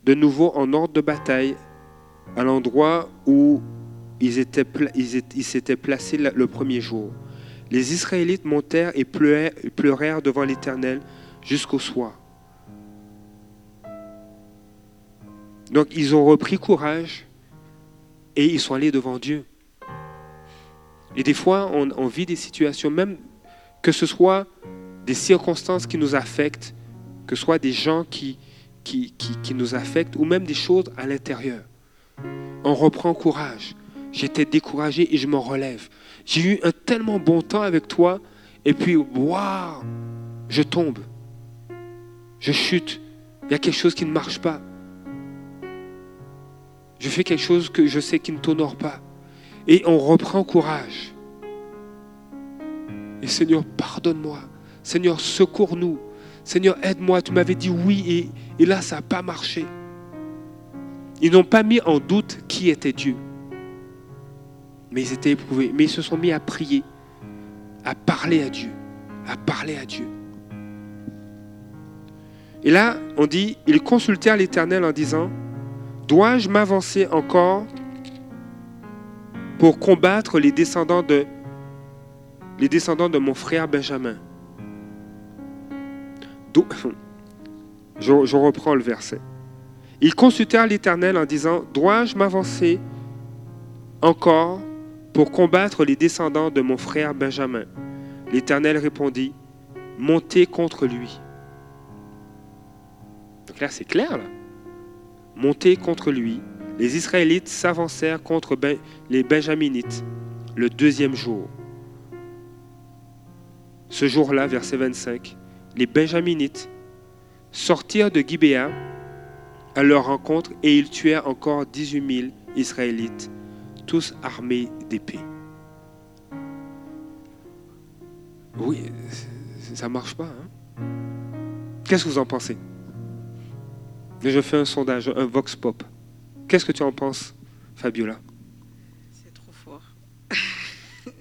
de nouveau en ordre de bataille à l'endroit où ils s'étaient placés le premier jour. Les Israélites montèrent et pleurèrent devant l'Éternel jusqu'au soir. Donc ils ont repris courage et ils sont allés devant Dieu. Et des fois, on, vit des situations, même que ce soit des circonstances qui nous affectent, que ce soit des gens qui, qui, qui nous affectent, ou même des choses à l'intérieur. On reprend courage j'étais découragé et je me relève. J'ai eu un tellement bon temps avec toi et puis, waouh, je tombe. Je chute. Il y a quelque chose qui ne marche pas. Je fais quelque chose que je sais qui ne t'honore pas. Et on reprend courage. Et Seigneur, pardonne-moi. Seigneur, secours-nous. Seigneur, aide-moi. Tu m'avais dit oui et, là, ça n'a pas marché. Ils n'ont pas mis en doute qui était Dieu mais ils étaient éprouvés. Mais ils se sont mis à prier, à parler à Dieu, à parler à Dieu. Et là, on dit, ils consultèrent l'Éternel en disant, dois-je m'avancer encore pour combattre les descendants de, les descendants de mon frère Benjamin? Je, reprends le verset. Ils consultèrent l'Éternel en disant, dois-je m'avancer encore pour combattre les descendants de mon frère Benjamin? L'Éternel répondit, montez contre lui. Donc là, c'est clair, là. Montez contre lui. Les Israélites s'avancèrent contre ben, les Benjaminites le deuxième jour. Ce jour-là, verset 25, les Benjaminites sortirent de Gibéa à leur rencontre et ils tuèrent encore 18 000 Israélites tous armés d'épées. Oui, ça marche pas. Hein. Qu'est-ce que vous en pensez? Je fais un sondage, un vox pop. Qu'est-ce que tu en penses, Fabiola? C'est trop fort.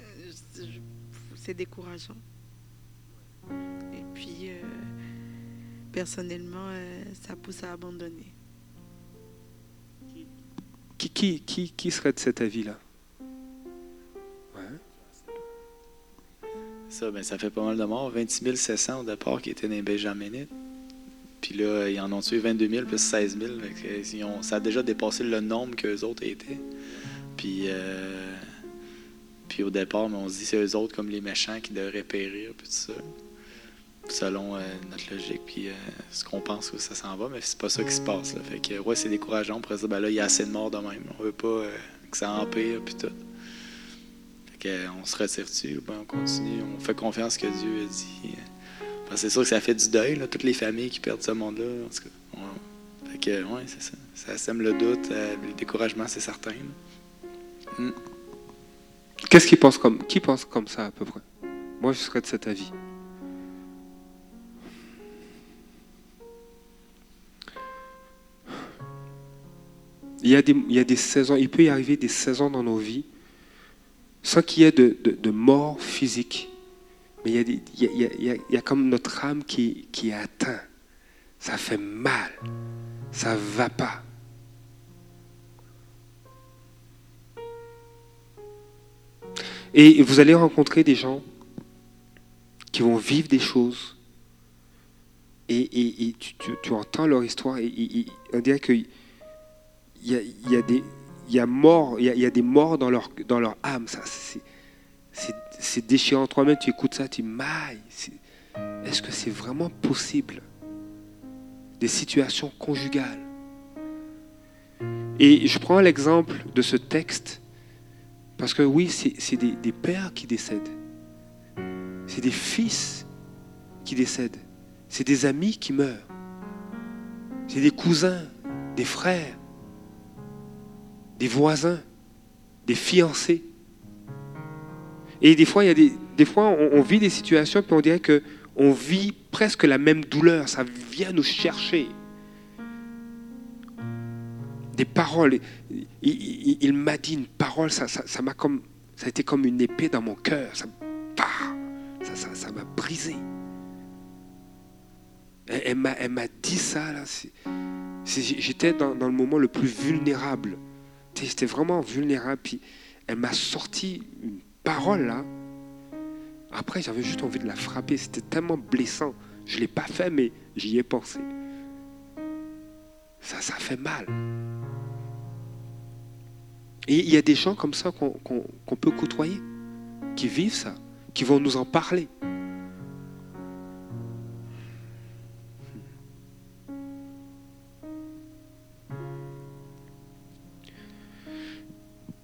C'est décourageant. Personnellement, euh, ça pousse à abandonner. Qui, qui, qui, serait de cet avis-là? Ça, ben, ça fait pas mal de morts. 26 700 au départ qui étaient dans les Benjaminites. Puis là, ils en ont tué 22 000 plus 16 000. ça a déjà dépassé le nombre qu'eux autres étaient. Puis, euh, puis au départ, on se dit c'est eux autres comme les méchants qui devraient périr, puis tout ça selon euh, notre logique puis euh, ce qu'on pense que ça s'en va, mais c'est pas ça qui se passe. Fait que ouais, c'est décourageant. On pourrait dire ben là, il y a assez de morts de même. On veut pas euh, que ça empire puis tout. Fait que, on se retire dessus ben on continue. On fait confiance que Dieu a dit. c'est sûr que ça fait du deuil, là, toutes les familles qui perdent ce monde-là. En tout cas, Fait que ouais, c'est ça. Ça sème le doute, le découragement, c'est certain. Hmm. Qu'est-ce qui comme qui pense comme ça à peu près? Moi, je serais de cet avis. Il y, a des, il y a des saisons, il peut y arriver des saisons dans nos vies. sans qu'il y ait de, de- mort physique. Mais il y, a il y a- il y a- comme notre âme qui, qui est atteinte. Ça fait mal. Ça va pas. Et vous allez rencontrer des gens qui vont vivre des choses. Et, et- tu, tu- entends leur histoire. Et, on dirait qu'il y a, il y a des y a mort, y a, des morts dans leur, dans leur âme. Ça, c'est, c'est, déchirant. Toi-même, tu écoutes ça, tu mailles. Est-ce que c'est vraiment possible? Des situations conjugales. Et je prends l'exemple de ce texte parce que oui, c'est, c'est des pères qui décèdent. C'est des fils qui décèdent. C'est des amis qui meurent. C'est des cousins, des frères des voisins, des fiancés. Et des fois, il y a des, des fois on, vit des situations, puis on dirait que on vit presque la même douleur. Ça vient nous chercher. Des paroles. Il, m'a dit une parole, ça, ça, m'a comme, ça a été comme une épée dans mon cœur. Ça, bah, ça, ça, m'a brisé. Elle, elle m'a, dit ça là. j'étais dans le moment le plus vulnérable. J'étais vraiment vulnérable. Puis elle m'a sorti une parole là. Après, j'avais juste envie de la frapper. C'était tellement blessant. Je ne l'ai pas fait, mais j'y ai pensé. Ça, ça fait mal. Et il y a des gens comme ça qu'on peut côtoyer, qui vivent ça, qui vont nous en parler.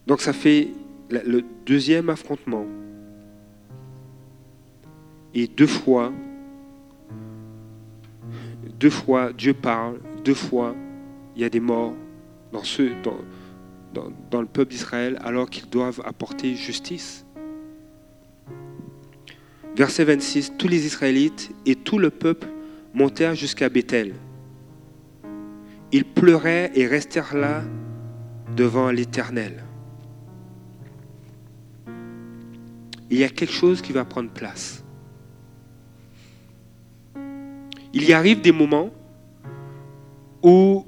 Donc ça fait le deuxième affrontement. Et deux fois, deux fois Dieu parle, deux fois il y a des morts dans le peuple d'Israël alors qu'ils doivent apporter justice. Verset 26, tous les Israélites et tout le peuple montèrent jusqu'à Bethel. Ils pleuraient et restèrent là devant l'Éternel. Il y a quelque chose qui va prendre place. Il y arrive des moments où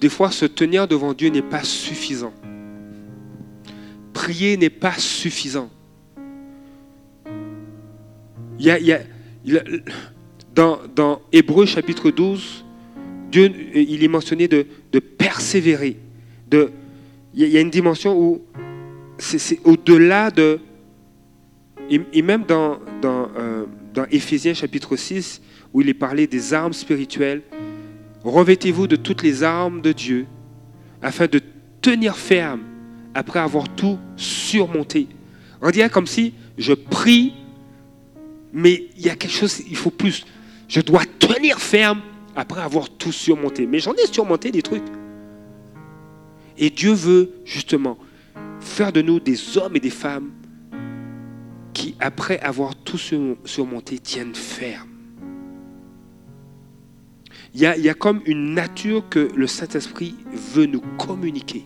des fois se tenir devant Dieu n'est pas suffisant. Prier n'est pas suffisant. Il y a, dans, dans Hébreu chapitre 12, Dieu, il est mentionné de, persévérer. De, il y a- une dimension où c'est au-delà de, et, même dans, dans, euh, chapitre 6, où il est parlé des armes spirituelles, revêtez-vous de toutes les armes de Dieu, afin de tenir ferme après avoir tout surmonté. On dirait comme si je prie, mais il y a quelque chose, il faut plus. Je dois tenir ferme après avoir tout surmonté. Mais j'en ai surmonté des trucs. Et Dieu veut justement faire de nous des hommes et des femmes qui, après avoir tout sur- surmonté, tiennent ferme. Il y, a, comme une nature que le Saint-Esprit veut nous communiquer.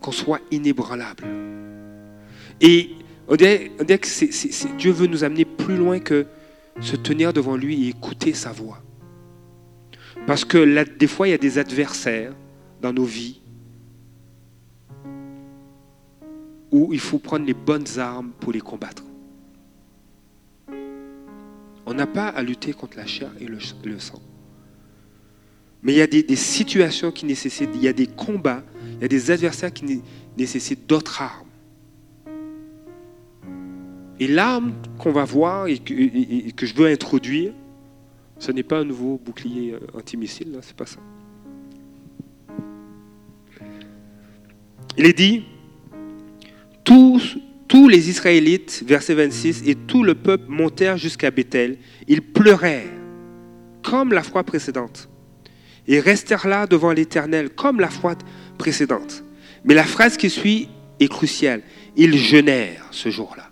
Qu'on soit inébranlable. Et on dirait, que Dieu veut nous amener plus loin que se tenir devant lui et écouter sa voix. Parce que des fois, il y a des adversaires dans nos vies où il faut prendre les bonnes armes pour les combattre. On n'a pas à lutter contre la chair et le, sang. Mais il y a des, situations qui nécessitent, il y a des combats, il y a des adversaires qui né- nécessitent d'autres armes. Et l'arme qu'on va voir et que, et- que je veux introduire, ce n'est pas un nouveau bouclier euh, antimissile, là, c'est pas ça. Il est dit, tous, les Israélites, verset 26, et tout le peuple montèrent jusqu'à Bethel. Ils pleurèrent, comme la fois précédente, et restèrent là devant l'Éternel, comme la fois précédente. Mais la phrase qui suit est cruciale. Ils jeûnèrent ce jour-là.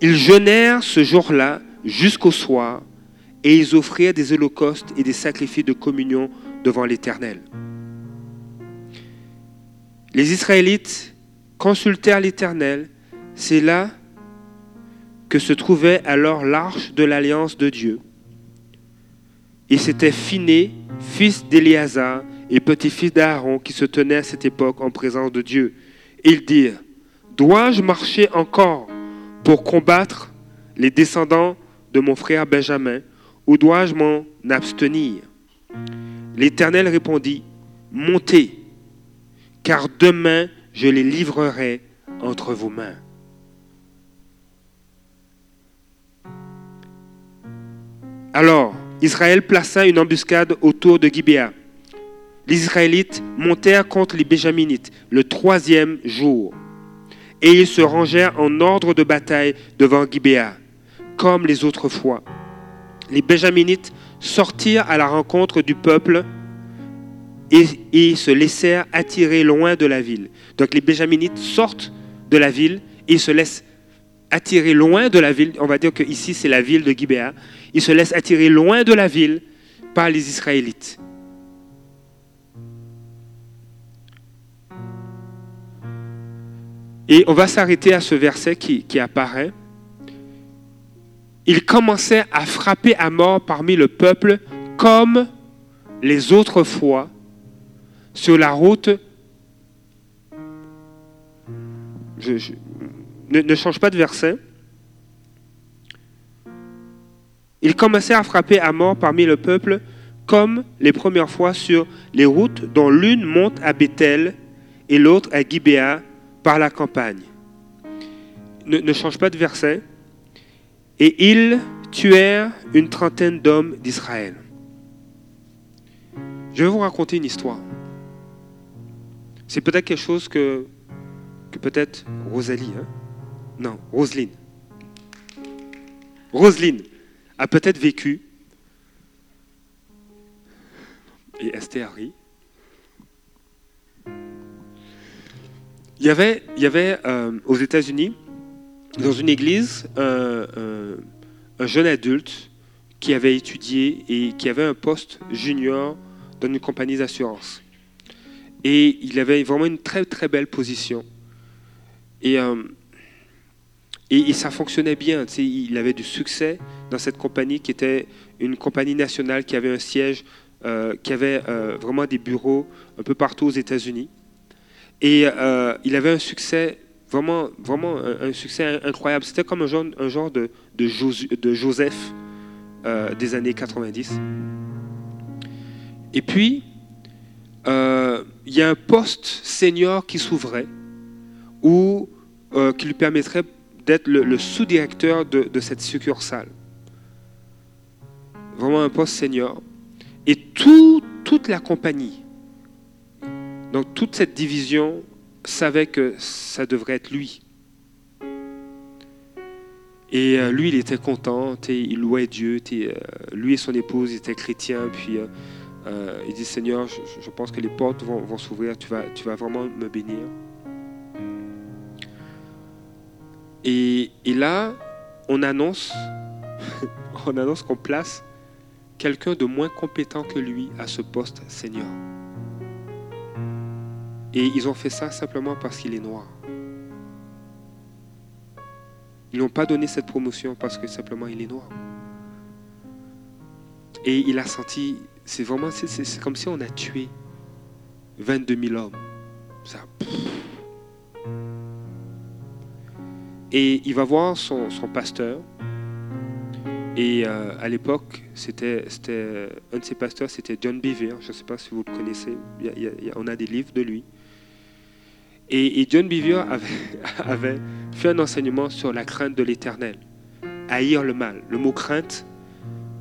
Ils jeûnèrent ce jour-là jusqu'au soir, et ils offrirent des holocaustes et des sacrifices de communion devant l'Éternel. Les Israélites consultèrent l'Éternel. C'est là que se trouvait alors l'arche de l'alliance de Dieu. Et c'était Phiné, fils d'Éléazar et petit-fils d'Aaron, qui se tenaient à cette époque en présence de Dieu. Ils dirent, dois-je marcher encore pour combattre les descendants de mon frère Benjamin, ou dois-je m'en abstenir? L'Éternel répondit, montez, car demain je les livrerai entre vos mains. Alors, Israël plaça une embuscade autour de Gibéa. Les Israélites montèrent contre les Béjaminites le troisième jour. Et ils se rangèrent en ordre de bataille devant Gibéa, comme les autres fois. Les Béjaminites sortirent à la rencontre du peuple et, et se laissèrent attirer loin de la ville. Donc les Béjaminites sortent de la ville et se laissent attirer loin de la ville. On va dire que ici c'est la ville de Gibéa. Ils se laissent attirer loin de la ville par les Israélites. Et on va s'arrêter à ce verset qui, qui apparaît. Ils commençaient à frapper à mort parmi le peuple comme les autres fois sur la route. Je, ne, change pas de verset. Ils commençaient à frapper à mort parmi le peuple comme les premières fois sur les routes dont l'une monte à Bethel et l'autre à Gibéa par la campagne. Ne, ne change pas de verset. Et ils tuèrent une trentaine d'hommes d'Israël. Je vais vous raconter une histoire. C'est peut-être quelque chose que, peut-être Rosalie, hein? non, Roselyne. Roselyne a peut-être vécu. Et Esther rit. Il y avait, il y avait euh, aux États-Unis, dans une église, un, un- un jeune adulte qui avait étudié et qui avait un poste junior dans une compagnie d'assurance. Et il avait vraiment une très très belle position. Et, euh, et, ça fonctionnait bien. il avait du succès dans cette compagnie qui était une compagnie nationale qui avait un siège, euh, qui avait euh, vraiment des bureaux un peu partout aux États-Unis. Et il avait un succès, vraiment, vraiment un, succès incroyable. C'était comme un genre, un genre de, de, Joseph des années 90. Et puis, euh, il y a un poste senior qui s'ouvrait, ou euh, qui lui permettrait d'être le, sous-directeur de, cette succursale. Vraiment un poste senior. Et tout- toute la compagnie, donc toute cette division savait que ça devrait être lui. Et euh, lui, il était content, il louait Dieu, lui et son épouse étaient chrétiens, puis euh, il dit Seigneur, je, pense que les portes vont, s'ouvrir, tu vas, tu vas vraiment me bénir. Et, là, on annonce, on annonce qu'on place quelqu'un de moins compétent que lui à ce poste senior. Et ils ont fait ça simplement parce qu'il est noir. Ils n'ont pas donné cette promotion parce que simplement il est noir. Et il a senti, c'est vraiment, c'est- comme si on a tué 22 000 hommes. Ça, et il va voir son, son pasteur. Et euh, à l'époque, c'était, un de ses pasteurs, c'était John Bevere. Je ne sais pas si vous le connaissez. On a des livres de lui. Et, John avait, avait fait un enseignement sur la crainte de l'éternel. Haïr le mal. Le mot crainte,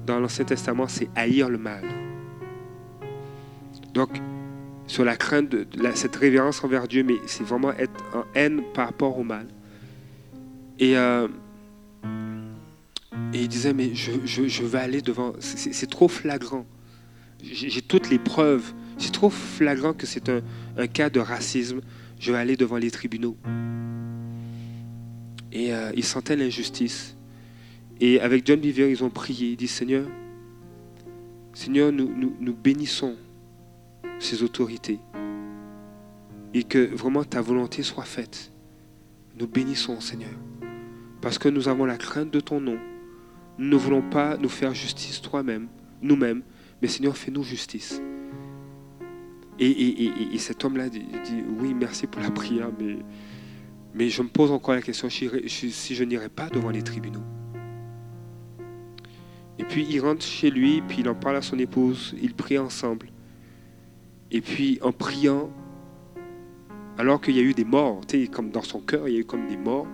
dans l'Ancien Testament, c'est haïr le mal. Donc, sur la crainte de, cette révérence envers Dieu, mais c'est vraiment être en haine par rapport au mal. Et, euh, il disait, mais je, je- vais aller devant, c'est- trop flagrant. J'ai toutes les preuves. C'est trop flagrant que c'est un, un cas de racisme. Je vais aller devant les tribunaux. Et euh, il sentait l'injustice. Et avec John Bevere, ils ont prié. Ils disent, Seigneur, Seigneur, nous, nous bénissons ces autorités. et que vraiment ta volonté soit faite. Nous bénissons, Seigneur, parce que nous avons la crainte de ton nom. Nous ne voulons pas nous faire justice toi-même, nous-mêmes, mais Seigneur, fais-nous justice. Et, cet homme-là dit, oui, merci pour la prière, mais, mais je me pose encore la question si je n'irai pas devant les tribunaux. Et puis il rentre chez lui, puis il en parle à son épouse, ils prient ensemble. Et puis en priant, alors qu'il y a eu des morts, comme dans son cœur, il y a eu comme des morts,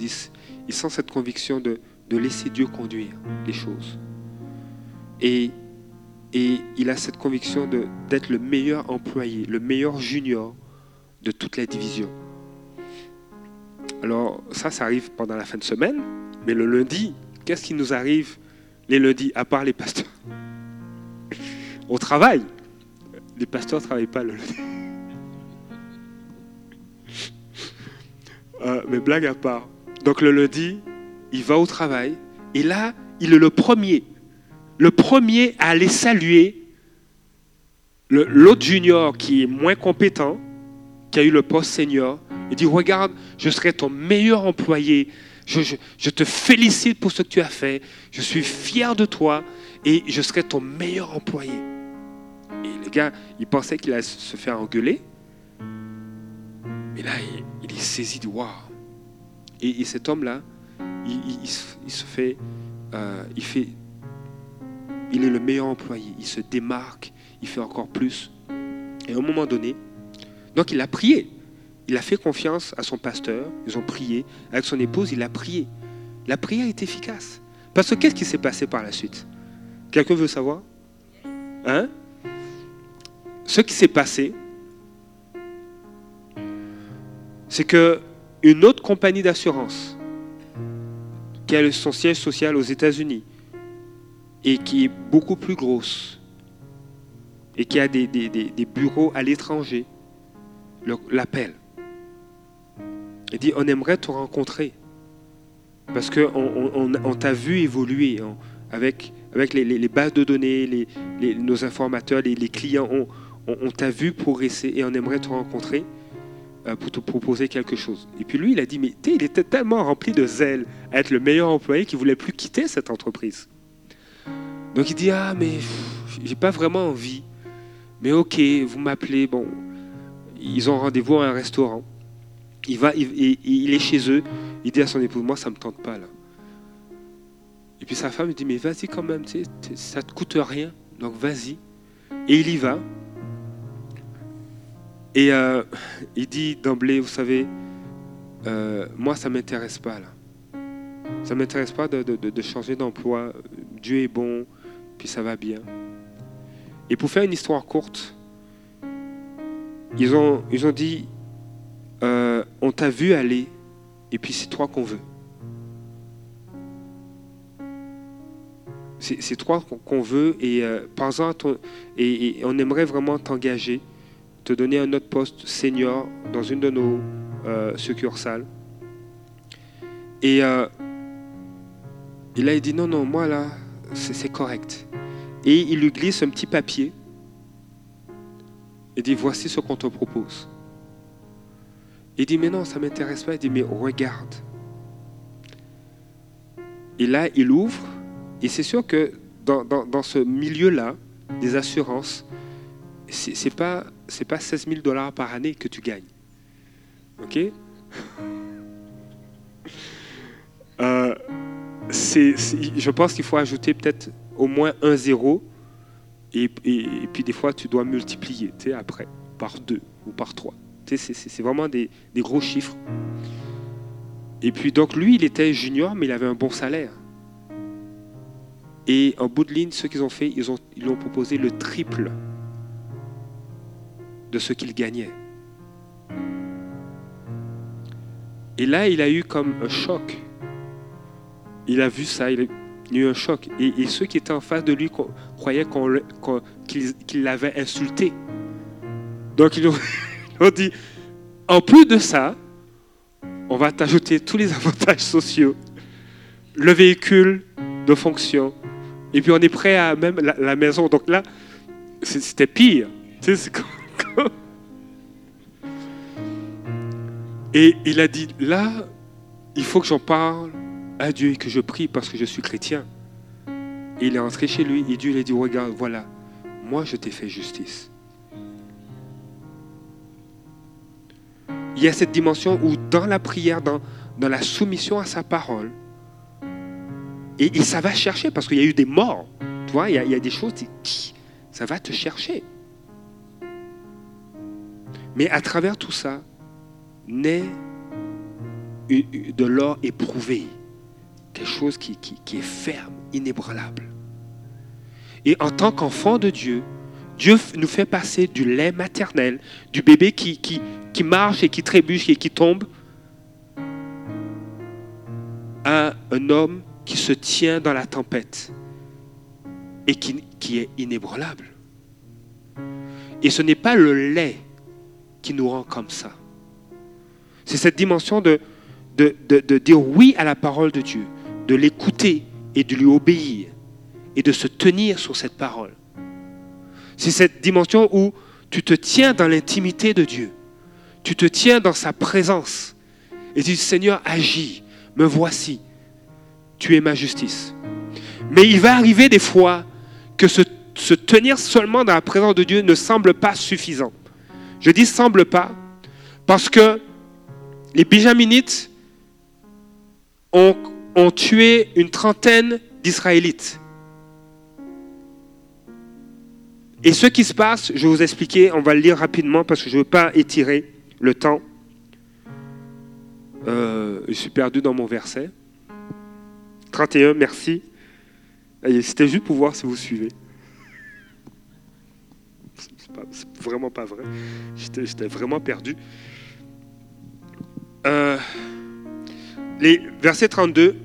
il, sent cette conviction de, de laisser Dieu conduire les choses. Et, et il a cette conviction d'être le meilleur employé, le meilleur junior de toute la division. Alors ça, ça arrive pendant la fin de semaine, mais le lundi, qu'est-ce qui nous arrive les lundis, à part les pasteurs? On travaille. Les pasteurs ne travaillent pas le lundi. Euh, mais blague à part. Donc le lundi, il va au travail et là, il est le premier. Le premier à aller saluer l'autre junior qui est moins compétent, qui a eu le poste senior. Il dit, regarde, je serai ton meilleur employé. Je, te félicite pour ce que tu as fait. Je suis fier de toi et je serai ton meilleur employé. Et le gars, il pensait qu'il allait se faire engueuler. Mais là, il, est saisi de waouh. Et, cet homme-là, il, se fait, euh, il fait, il est le meilleur employé. Il se démarque, il fait encore plus. Et à un moment donné, donc il a prié. Il a fait confiance à son pasteur, ils ont prié. Avec son épouse, il a prié. La prière est efficace. Parce que qu'est-ce qui s'est passé par la suite? Quelqu'un veut savoir? Hein? Ce qui s'est passé, c'est que une autre compagnie d'assurance qui a son siège social aux États-Unis et qui est beaucoup plus grosse et qui a des, bureaux à l'étranger l'appelle il dit, on aimerait te rencontrer. Parce qu'on on, t'a vu évoluer avec, avec les, bases de données, nos informateurs, les, clients. T'a vu progresser et on aimerait te rencontrer euh, pour te proposer quelque chose. Et puis lui, il a dit, mais il était tellement rempli de zèle à être le meilleur employé qu'il voulait plus quitter cette entreprise. Donc il dit, ah, mais j'ai pas vraiment envie. Mais ok, vous m'appelez. Bon, ils ont rendez-vous à un restaurant. Il, va, il, est chez eux, il dit à son épouse, moi ça ne me tente pas là. Et puis sa femme dit, mais vas-y quand même, tu sais, ça ne te coûte rien, donc vas-y. Et il y va. Et euh, il dit d'emblée, vous savez, euh, moi ça ne m'intéresse pas là. Ça ne m'intéresse pas de, changer d'emploi. Dieu est bon, puis ça va bien. Et pour faire une histoire courte, ils ont, ils ont dit, euh, on t'a vu aller, et puis c'est toi qu'on veut. C'est toi qu'on veut, et par exemple, et, on aimerait vraiment t'engager, te donner un autre poste senior dans une de nos euh, succursales. Et, euh, et là, il dit non, non, moi là, c'est correct. Et il lui glisse un petit papier. Il dit voici ce qu'on te propose. Il dit, mais non, ça ne m'intéresse pas. Il dit, mais regarde. Et là, il ouvre. Et c'est sûr que dans, ce milieu-là, des assurances, ce n'est pas, pas 16 000 dollars par année que tu gagnes. OK? Euh, Je pense qu'il faut ajouter peut-être au moins un zéro. Et, et, puis des fois, tu dois multiplier après par deux ou par trois. C'est vraiment des, gros chiffres. Et puis donc lui, il était junior, mais il avait un bon salaire. Et en bout de ligne, ce qu'ils ont fait, ils ils ont proposé le triple de ce qu'il gagnait. Et là, il a eu comme un choc. Il a vu ça, il a eu un choc. Et, ceux qui étaient en face de lui croyaient qu'il l'avait insulté. Donc ils ont, on dit, en plus de ça, on va t'ajouter tous les avantages sociaux, le véhicule de fonction, et puis on est prêt à même la, maison. Donc là, c'était pire. Et il a dit, là, il faut que j'en parle à Dieu et que je prie parce que je suis chrétien. Et il est rentré chez lui et Dieu lui a dit, regarde, voilà, moi je t'ai fait justice. Il y a cette dimension où dans la prière, dans, la soumission à sa parole, et, ça va chercher parce qu'il y a eu des morts. Tu vois, il y a, des choses ça va te chercher. Mais à travers tout ça, naît de l'or éprouvé, quelque chose qui, qui- qui est ferme, inébranlable. Et en tant qu'enfant de Dieu, Dieu nous fait passer du lait maternel, du bébé qui, marche et qui trébuche et qui tombe, à un homme qui se tient dans la tempête et qui est inébranlable. Et ce n'est pas le lait qui nous rend comme ça. C'est cette dimension de, de, de- dire oui à la parole de Dieu, de l'écouter et de lui obéir et de se tenir sur cette parole. C'est cette dimension où tu te tiens dans l'intimité de Dieu, tu te tiens dans sa présence et tu dis Seigneur, agis, me voici, tu es ma justice. Mais il va arriver des fois que se, se tenir seulement dans la présence de Dieu ne semble pas suffisant. Je dis semble pas parce que les Béjaminites ont, ont tué une trentaine d'Israélites. Et ce qui se passe, je vais vous expliquer, on va le lire rapidement parce que je ne veux pas étirer le temps. Euh, je suis perdu dans mon verset. 31, merci. C'était juste pour voir si vous suivez. C'est vraiment pas vrai. J'étais vraiment perdu. Euh, les, verset 32.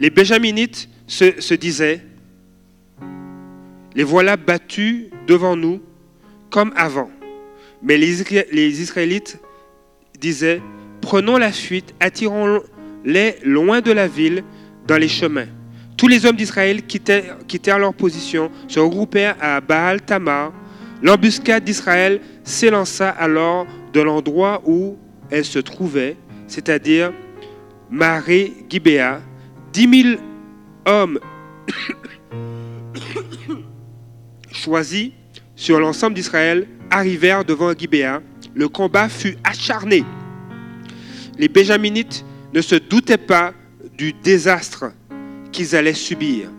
Les Béjaminites se, disaient Les voilà battus devant nous comme avant. Mais les Israélites disaient Prenons la fuite, attirons-les loin de la ville, dans les chemins. Tous les hommes d'Israël quittèrent, quittèrent leur position, se regroupèrent à Baal Tamar. L'embuscade d'Israël s'élança alors de l'endroit où elle se trouvait, c'est-à-dire Maré Gibéa. Dix mille hommes choisis sur l'ensemble d'Israël arrivèrent devant Gibéa. Le combat fut acharné. Les Béjaminites ne se doutaient pas du désastre qu'ils allaient subir.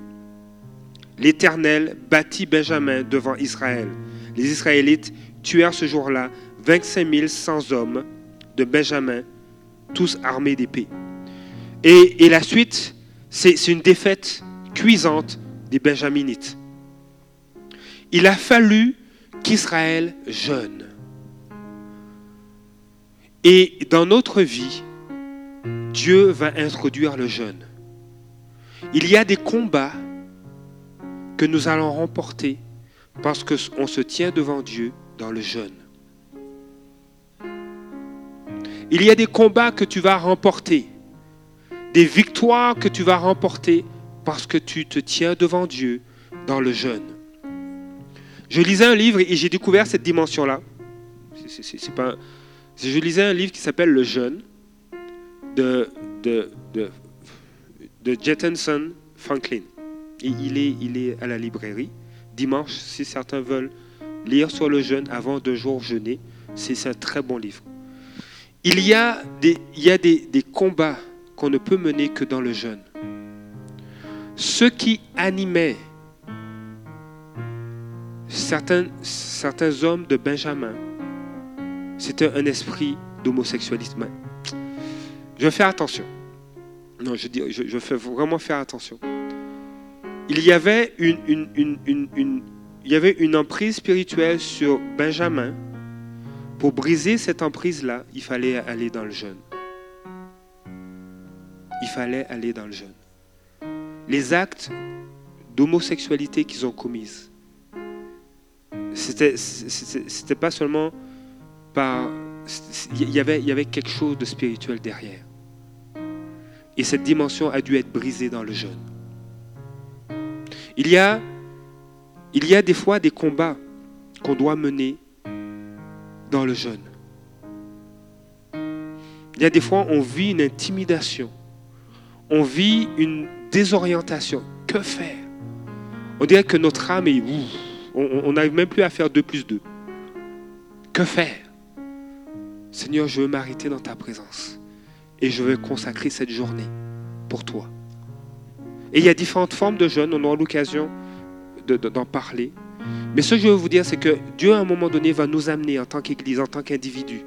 L'Éternel bâtit Benjamin devant Israël. Les Israélites tuèrent ce jour-là 25 100 hommes de Benjamin, tous armés d'épées. Et, et la suite, c'est c'est une défaite cuisante des Benjaminites. Il a fallu qu'Israël jeûne. Et dans notre vie, Dieu va introduire le jeûne. Il y a des combats que nous allons remporter parce qu'on se tient devant Dieu dans le jeûne. Il y a des combats que tu vas remporter, des victoires que tu vas remporter parce que tu te tiens devant Dieu dans le jeûne. Je lisais un livre et j'ai découvert cette dimension-là. Je lisais un livre qui s'appelle Le jeûne de, de, de, de Jettenson Franklin. Et il est, à la librairie. Dimanche, si certains veulent lire sur le jeûne avant deux jours jeûner, c'est un très bon livre. Il y a des, combats qu'on ne peut mener que dans le jeûne. Ce qui animait certains, hommes de Benjamin, c'était un esprit d'homosexualisme. Je faire attention. Non, je, dis, je, je fais vraiment faire attention. Il y avait une emprise spirituelle sur Benjamin. Pour briser cette emprise-là, il fallait aller dans le jeûne. Il fallait aller dans le jeûne. Les actes d'homosexualité qu'ils ont commises, c'était, c'était pas seulement par... Il y, avait, quelque chose de spirituel derrière. Et cette dimension a dû être brisée dans le jeûne. Il y a des fois des combats qu'on doit mener dans le jeûne. Il y a des fois, on vit une intimidation. On vit une désorientation. Que faire? On dirait que notre âme est... Ouf, on n'arrive même plus à faire 2 plus 2. Que faire? Seigneur, je veux m'arrêter dans ta présence. Et je veux consacrer cette journée pour toi. Et il y a différentes formes de jeûne. On aura l'occasion d'en parler. Mais ce que je veux vous dire, c'est que Dieu, à un moment donné, va nous amener en tant qu'Église, en tant qu'individu.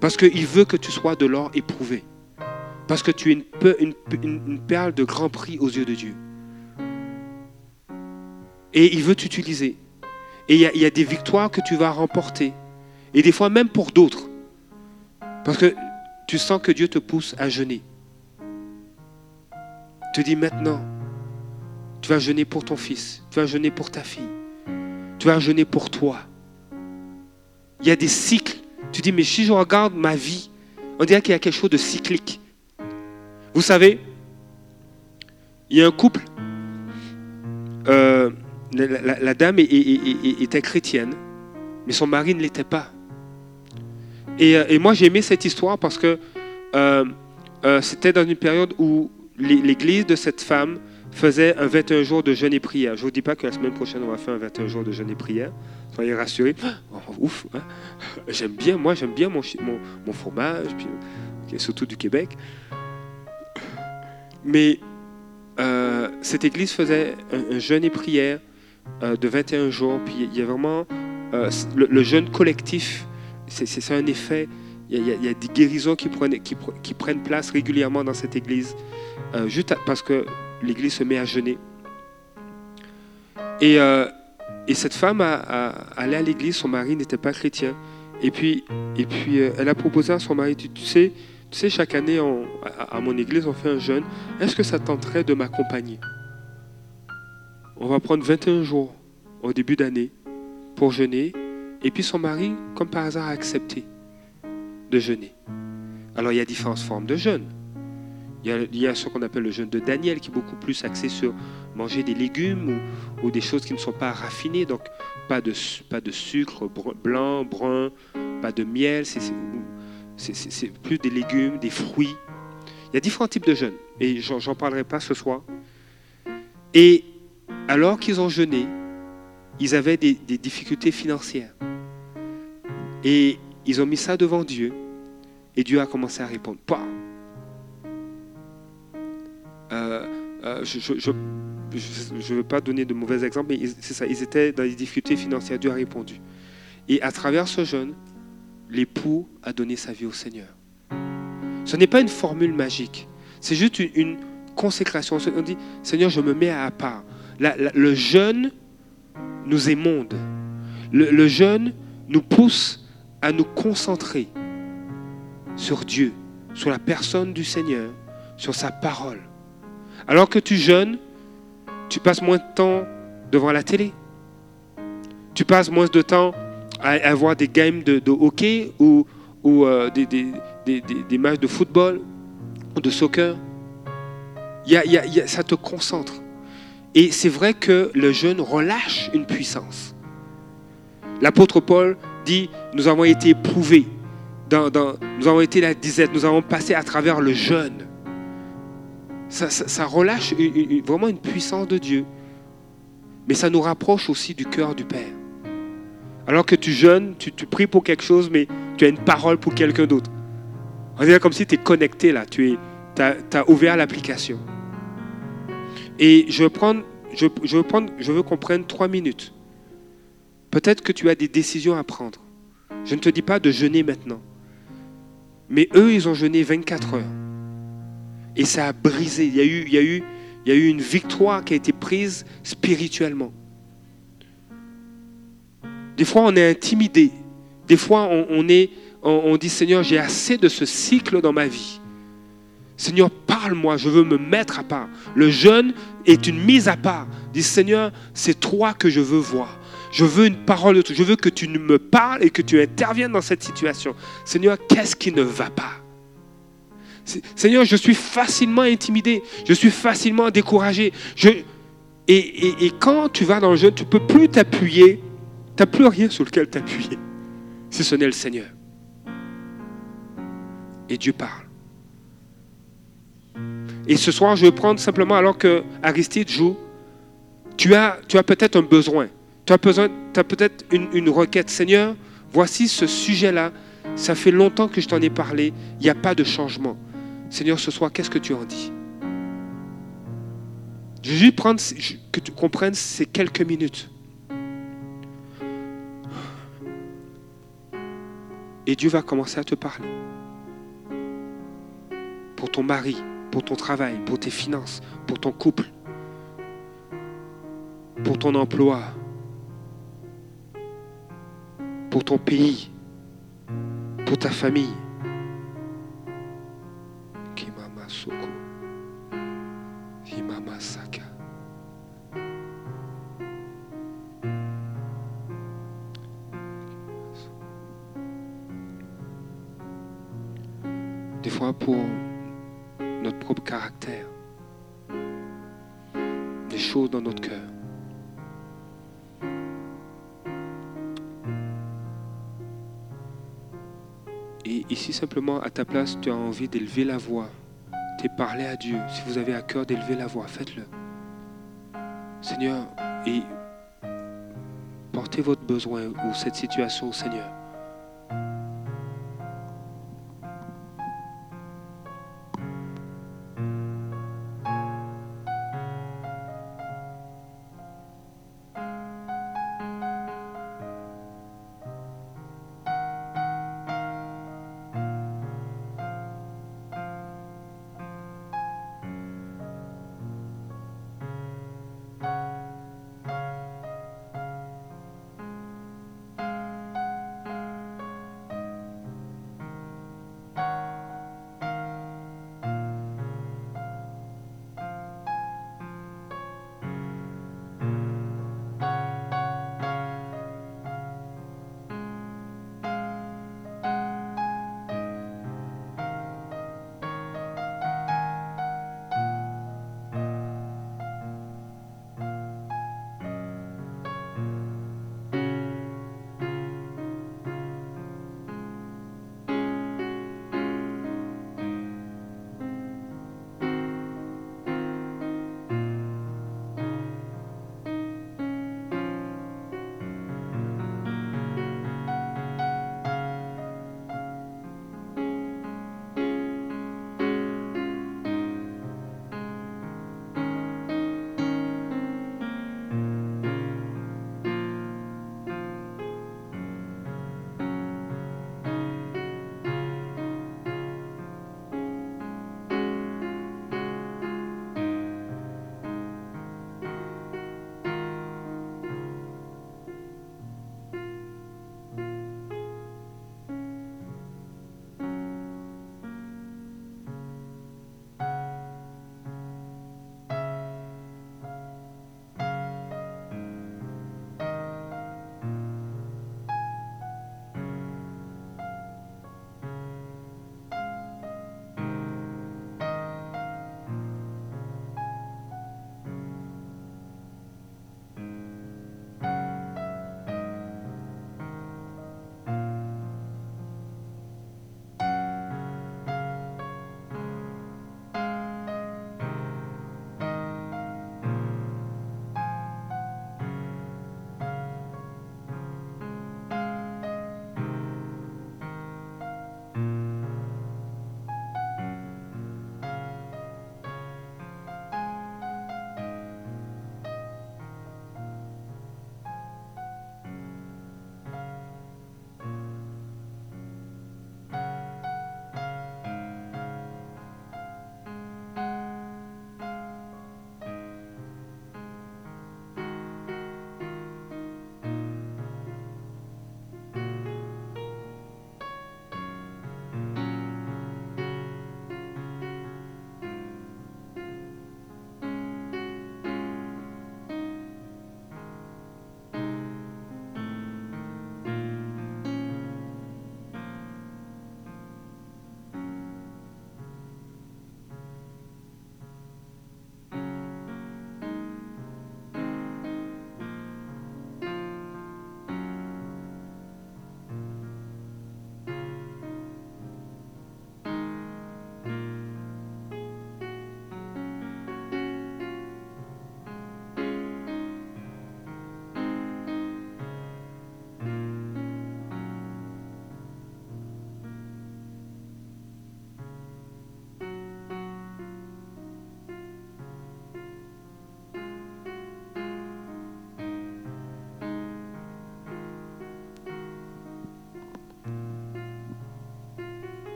Parce qu'il veut que tu sois de l'or éprouvé. Parce que tu es une, perle de grand prix aux yeux de Dieu. Et il veut t'utiliser. Et il y, y, a des victoires que tu vas remporter. Et des fois même pour d'autres. Parce que tu sens que Dieu te pousse à jeûner. Tu dis maintenant, tu vas jeûner pour ton fils, tu vas jeûner pour ta fille, tu vas jeûner pour toi. Il y a des cycles. Tu dis, mais si je regarde ma vie, on dirait qu'il y a quelque chose de cyclique. Vous savez, il y a un couple, euh, la, dame était chrétienne, mais son mari ne l'était pas. Et, euh, moi, j'ai aimé cette histoire parce que euh, c'était dans une période où l'église de cette femme faisait un 21 jours de jeûne et prière. Je ne vous dis pas que la semaine prochaine, on va faire un 21 jours de jeûne et prière. Soyez rassurés. Oh, ouf, hein. j'aime bien, moi j'aime bien mon, mon, fromage, puis, surtout du Québec. Mais euh, cette église faisait un, jeûne et prière euh, de 21 jours. Puis il y a vraiment euh, le, jeûne collectif, c'est un effet. Il y, a, des guérisons qui prennent, qui prennent place régulièrement dans cette église, juste parce que l'église se met à jeûner. Et, euh, et cette femme a, allait à l'église, son mari n'était pas chrétien. Et puis, euh, elle a proposé à son mari, tu, sais, tu sais, chaque année à, mon église, on fait un jeûne. Est-ce que ça tenterait de m'accompagner? On va prendre 21 jours au début d'année pour jeûner. Et puis son mari, comme par hasard, a accepté de jeûner. Alors il y a différentes formes de jeûne. Il y, a, ce qu'on appelle le jeûne de Daniel qui est beaucoup plus axé sur manger des légumes ou, des choses qui ne sont pas raffinées. Donc pas de, pas de sucre blanc, brun, pas de miel. C'est plus des légumes, des fruits. Il y a différents types de jeûnes et j'en parlerai pas ce soir. Et alors qu'ils ont jeûné, ils avaient des, difficultés financières. Et ils ont mis ça devant Dieu. Et Dieu a commencé à répondre. Je ne veux pas donner de mauvais exemples, mais c'est ça, ils étaient dans des difficultés financières, Dieu a répondu. Et à travers ce jeûne, l'époux a donné sa vie au Seigneur. Ce n'est pas une formule magique, c'est juste une, consécration. On dit, Seigneur, je me mets à part. le jeûne nous émonde. Le, le jeûne nous pousse à nous concentrer sur Dieu, sur la personne du Seigneur, sur sa parole. Alors que tu jeûnes, tu passes moins de temps devant la télé. Tu passes moins de temps à, voir des games de, hockey ou, euh, des, matchs de football ou de soccer. ça te concentre. Et c'est vrai que le jeûne relâche une puissance. L'apôtre Paul dit, nous avons été éprouvés, nous avons été la disette, nous avons passé à travers le jeûne ça, relâche vraiment une puissance de Dieu. Mais ça nous rapproche aussi du cœur du Père. Alors que tu jeûnes, tu, pries pour quelque chose, mais tu as une parole pour quelqu'un d'autre. On dirait comme si tu es connecté là, tu as, ouvert l'application. Et je veux, prendre, je, veux prendre, je veux qu'on prenne trois minutes. Peut-être que tu as des décisions à prendre. Je ne te dis pas de jeûner maintenant. Mais eux, ils ont jeûné 24 heures. Et ça a brisé. Il y a eu, il y a eu, il y a eu une victoire qui a été prise spirituellement. Des fois, on est intimidé. Des fois, on, on, dit Seigneur, j'ai assez de ce cycle dans ma vie. Seigneur, parle-moi, je veux me mettre à part. Le jeûne est une mise à part. Dis Seigneur, c'est toi que je veux voir. Je veux une parole de toi. Je veux que tu me parles et que tu interviennes dans cette situation. Seigneur, qu'est-ce qui ne va pas? Seigneur, je suis facilement intimidé, je suis facilement découragé. et, quand tu vas dans le jeûne, tu ne peux plus t'appuyer, tu n'as plus rien sur lequel t'appuyer, si ce n'est le Seigneur. Et Dieu parle. Et ce soir, je vais prendre simplement, alors que Aristide joue, tu as, peut-être un besoin. Tu as, besoin, tu as peut-être une requête. Seigneur, voici ce sujet-là. Ça fait longtemps que je t'en ai parlé. Il n'y a pas de changement. Seigneur, ce soir, qu'est-ce que tu en dis? Je veux juste prendre, que tu comprennes ces quelques minutes. Et Dieu va commencer à te parler. Pour ton mari, pour ton travail, pour tes finances, pour ton couple, pour ton emploi, pour ton pays, pour ta famille. Simplement, à ta place, tu as envie d'élever la voix, de parler à Dieu. Si vous avez à cœur d'élever la voix, faites-le. Seigneur, et portez votre besoin ou cette situation au Seigneur.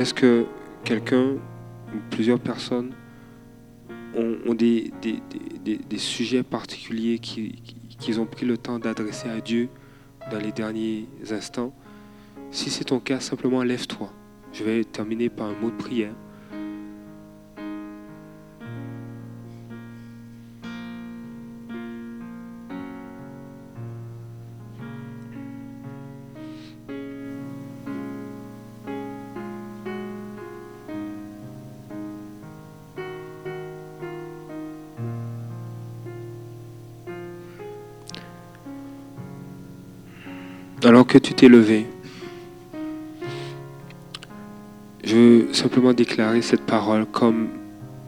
Est-ce que quelqu'un ou plusieurs personnes ont, des, sujets particuliers qui- qui- qu'ils ont pris le temps d'adresser à Dieu dans les derniers instants? Si c'est ton cas, simplement lève-toi. Je vais terminer par un mot de prière. Que tu t'es levé, je veux simplement déclarer cette parole comme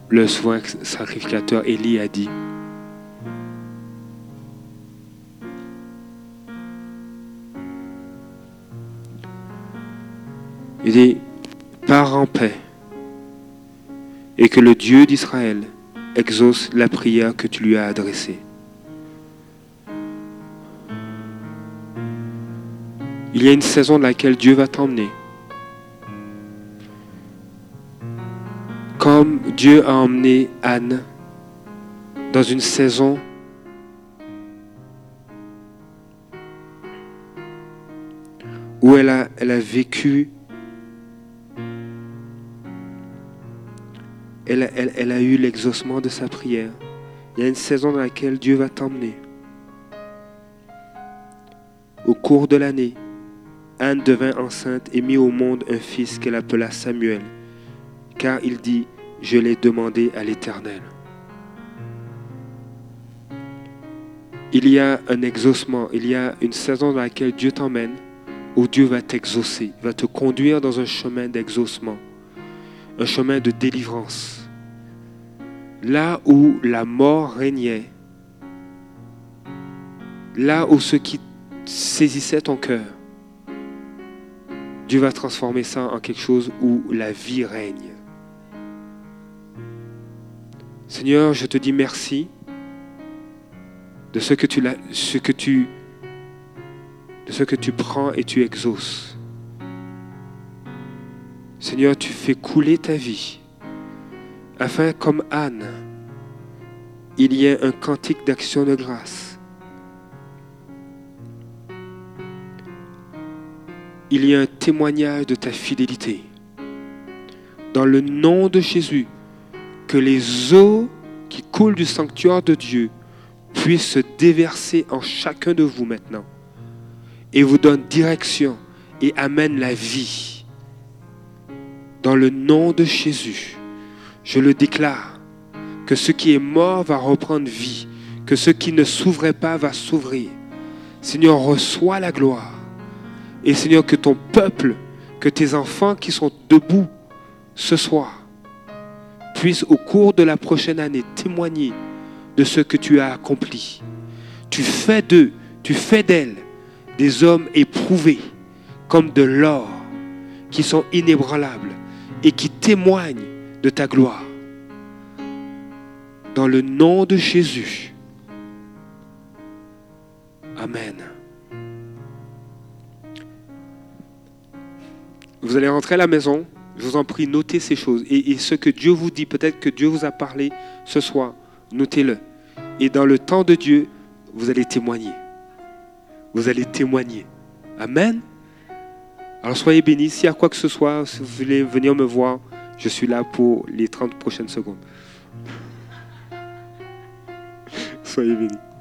le souverain sacrificateur Élie a dit. Il dit, pars en paix et que le Dieu d'Israël exauce la prière que tu lui as adressée. Il y a une saison dans laquelle Dieu va t'emmener. Comme Dieu a emmené Anne dans une saison où elle a, vécu, elle- elle a eu l'exaucement de sa prière. Il y a une saison dans laquelle Dieu va t'emmener. Au cours de l'année, Anne devint enceinte et mit au monde un fils qu'elle appela Samuel, car il dit, je l'ai demandé à l'Éternel. Il y a un exaucement, il y a une saison dans laquelle Dieu t'emmène, où Dieu va t'exaucer, va te conduire dans un chemin d'exaucement, un chemin de délivrance. Là où la mort régnait, là où ce qui saisissait ton cœur, Dieu va transformer ça en quelque chose où la vie règne. Seigneur, je te dis merci de ce que tu, ce de ce que tu prends et tu exauces. Seigneur, tu fais couler ta vie, afin comme Anne, il y ait un cantique d'action de grâce. Il y a un témoignage de ta fidélité. Dans le nom de Jésus, que les eaux qui coulent du sanctuaire de Dieu puissent se déverser en chacun de vous maintenant et vous donnent direction et amènent la vie. Dans le nom de Jésus, je le déclare que ce qui est mort va reprendre vie, que ce qui ne s'ouvrait pas va s'ouvrir. Seigneur, reçois la gloire. Et Seigneur, que ton peuple, que tes enfants qui sont debout ce soir, puissent au cours de la prochaine année témoigner de ce que tu as accompli. Tu fais d'eux, tu fais d'elles des hommes éprouvés comme de l'or, qui sont inébranlables et qui témoignent de ta gloire. Dans le nom de Jésus. Amen. Vous allez rentrer à la maison. Je vous en prie, notez ces choses. Et, ce que Dieu vous dit, peut-être que Dieu vous a parlé ce soir, notez-le. Et dans le temps de Dieu, vous allez témoigner. Vous allez témoigner. Amen. Alors soyez bénis. S'il y a quoi que ce soit, si vous voulez venir me voir, je suis là pour les 30 prochaines secondes. soyez bénis.